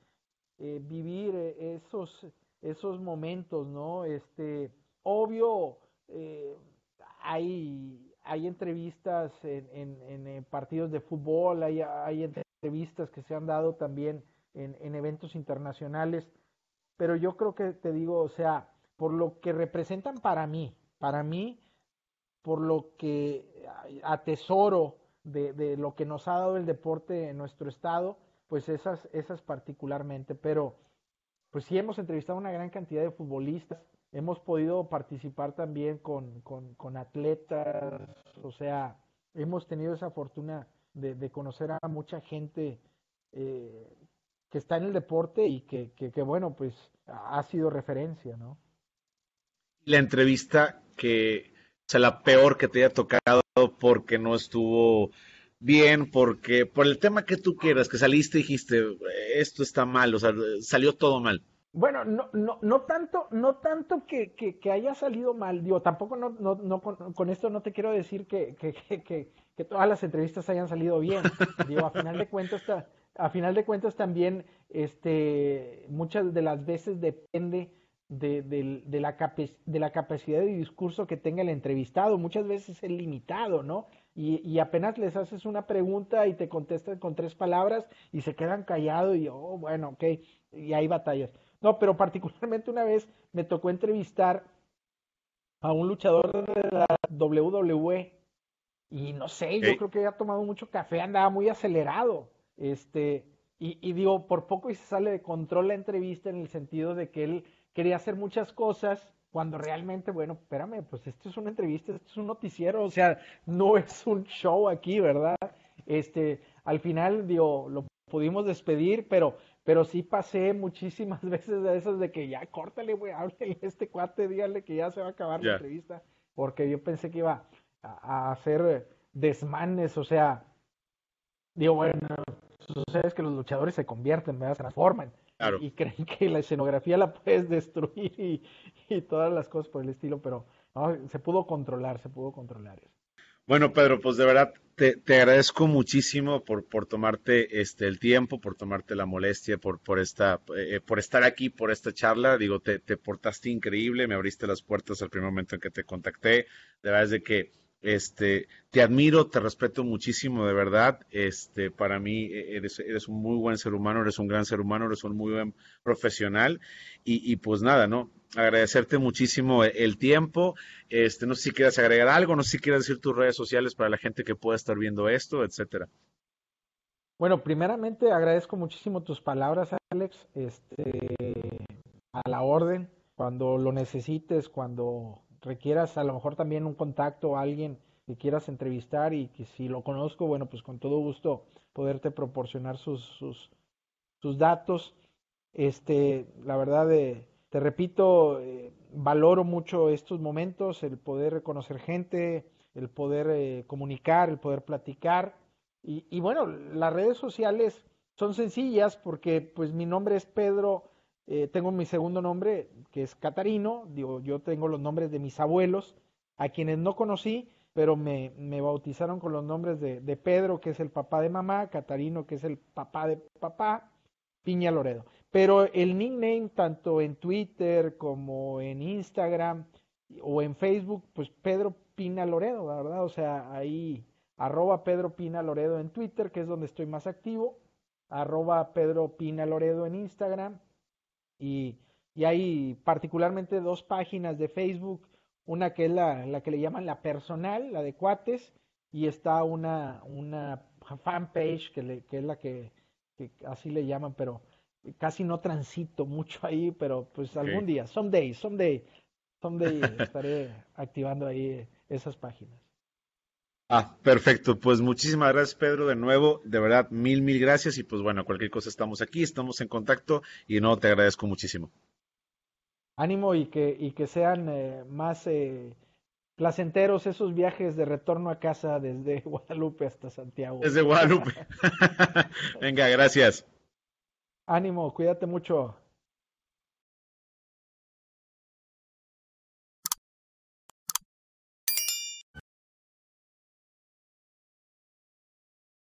eh, vivir esos, esos momentos, ¿no? Este, obvio, eh, hay, hay entrevistas en, en, partidos de fútbol, hay, hay entrevistas que se han dado también en, en eventos internacionales, pero yo creo que te digo, o sea, por lo que representan para mí, para mí, por lo que atesoro de, de, lo que nos ha dado el deporte en nuestro estado, pues esas, esas particularmente, pero pues sí hemos entrevistado a una gran cantidad de futbolistas, hemos podido participar también con, con, atletas, o sea, hemos tenido esa fortuna de, conocer a mucha gente eh, que está en el deporte y que, que, que, bueno, pues ha sido referencia, ¿no? La entrevista que, o sea, la peor que te haya tocado porque no estuvo bien, porque por el tema que tú quieras, que saliste y dijiste, esto está mal, o sea, salió todo mal. Bueno, no, no, no tanto, no tanto que, que, haya salido mal, digo, tampoco no, no, no con, esto no te quiero decir que, que, todas las entrevistas hayan salido bien. Digo, a final de cuentas, a final de cuentas también, este, muchas de las veces depende de, de, la de la capacidad de discurso que tenga el entrevistado. Muchas veces es limitado, ¿no? Y, y, apenas les haces una pregunta y te contestan con tres palabras y se quedan callados y, oh, bueno, ok, y hay batallas. No, pero particularmente una vez me tocó entrevistar a un luchador de la WWE y no sé, yo creo que había tomado mucho café, andaba muy acelerado. Este, y, y digo, por poco y se sale de control la entrevista en el sentido de que él quería hacer muchas cosas cuando realmente, bueno, espérame, pues esto es una entrevista, esto es un noticiero, o sea, no es un show aquí, ¿verdad? Este, al final, digo, lo pudimos despedir, pero, pero sí pasé muchísimas veces de esas de que ya, córtale, güey, háblele a este cuate, dígale que ya se va a acabar la entrevista, porque yo pensé que iba a, hacer desmanes, o sea, digo, bueno, tú sabes que los luchadores se convierten, ¿verdad? Se transforman y creen que la escenografía la puedes destruir y, y todas las cosas por el estilo, pero se pudo controlar, se pudo controlar eso. Bueno, Pedro, pues de verdad te, te agradezco muchísimo por, por tomarte este el tiempo, por tomarte la molestia, por, por esta, eh, por estar aquí, por esta charla. Digo, te, te portaste increíble, me abriste las puertas al primer momento en que te contacté. De verdad es de que este, te admiro, te respeto muchísimo, de verdad. Este, para mí e, eres, un muy buen ser humano, eres un gran ser humano, eres un muy buen profesional. Y, y pues nada, ¿no? Agradecerte muchísimo el tiempo. Este, no sé si quieras agregar algo, no sé si quieres decir tus redes sociales para la gente que pueda estar viendo esto, etcétera. Bueno, primeramente agradezco muchísimo tus palabras, Alex. Este, a la orden, cuando lo necesites, cuando requieras a lo mejor también un contacto a alguien que quieras entrevistar y que si lo conozco, bueno, pues con todo gusto poderte proporcionar sus, sus, datos. Este, la verdad, eh, te repito, eh, valoro mucho estos momentos, el poder reconocer gente, el poder eh, comunicar, el poder platicar. Y, y bueno, las redes sociales son sencillas porque pues mi nombre es Pedro eh, tengo mi segundo nombre, que es Catarino. Digo, yo tengo los nombres de mis abuelos, a quienes no conocí, pero me, me bautizaron con los nombres de, de, Pedro, que es el papá de mamá, Catarino, que es el papá de papá, Piña Loredo. Pero el nickname, tanto en Twitter como en Instagram o en Facebook, pues Pedro Pina Loredo, ¿verdad? O sea, ahí arroba Pedro Pina Loredo en Twitter, que es donde estoy más activo, arroba Pedro Pina Loredo en Instagram y, y hay particularmente dos páginas de Facebook, una que es la, la, que le llaman la personal, la de cuates, y está una, una fanpage que, le, que es la que, que, así le llaman, pero casi no transito mucho ahí, pero pues algún día, someday, someday, someday estaré activando ahí esas páginas. Ah, perfecto. Pues muchísimas gracias, Pedro, de nuevo. De verdad, mil, mil gracias. Y pues bueno, cualquier cosa estamos aquí, estamos en contacto y no, te agradezco muchísimo. Ánimo y que, y que sean eh, más eh, placenteros esos viajes de retorno a casa desde Guadalupe hasta Santiago. Desde Guadalupe. Venga, gracias. Ánimo, cuídate mucho.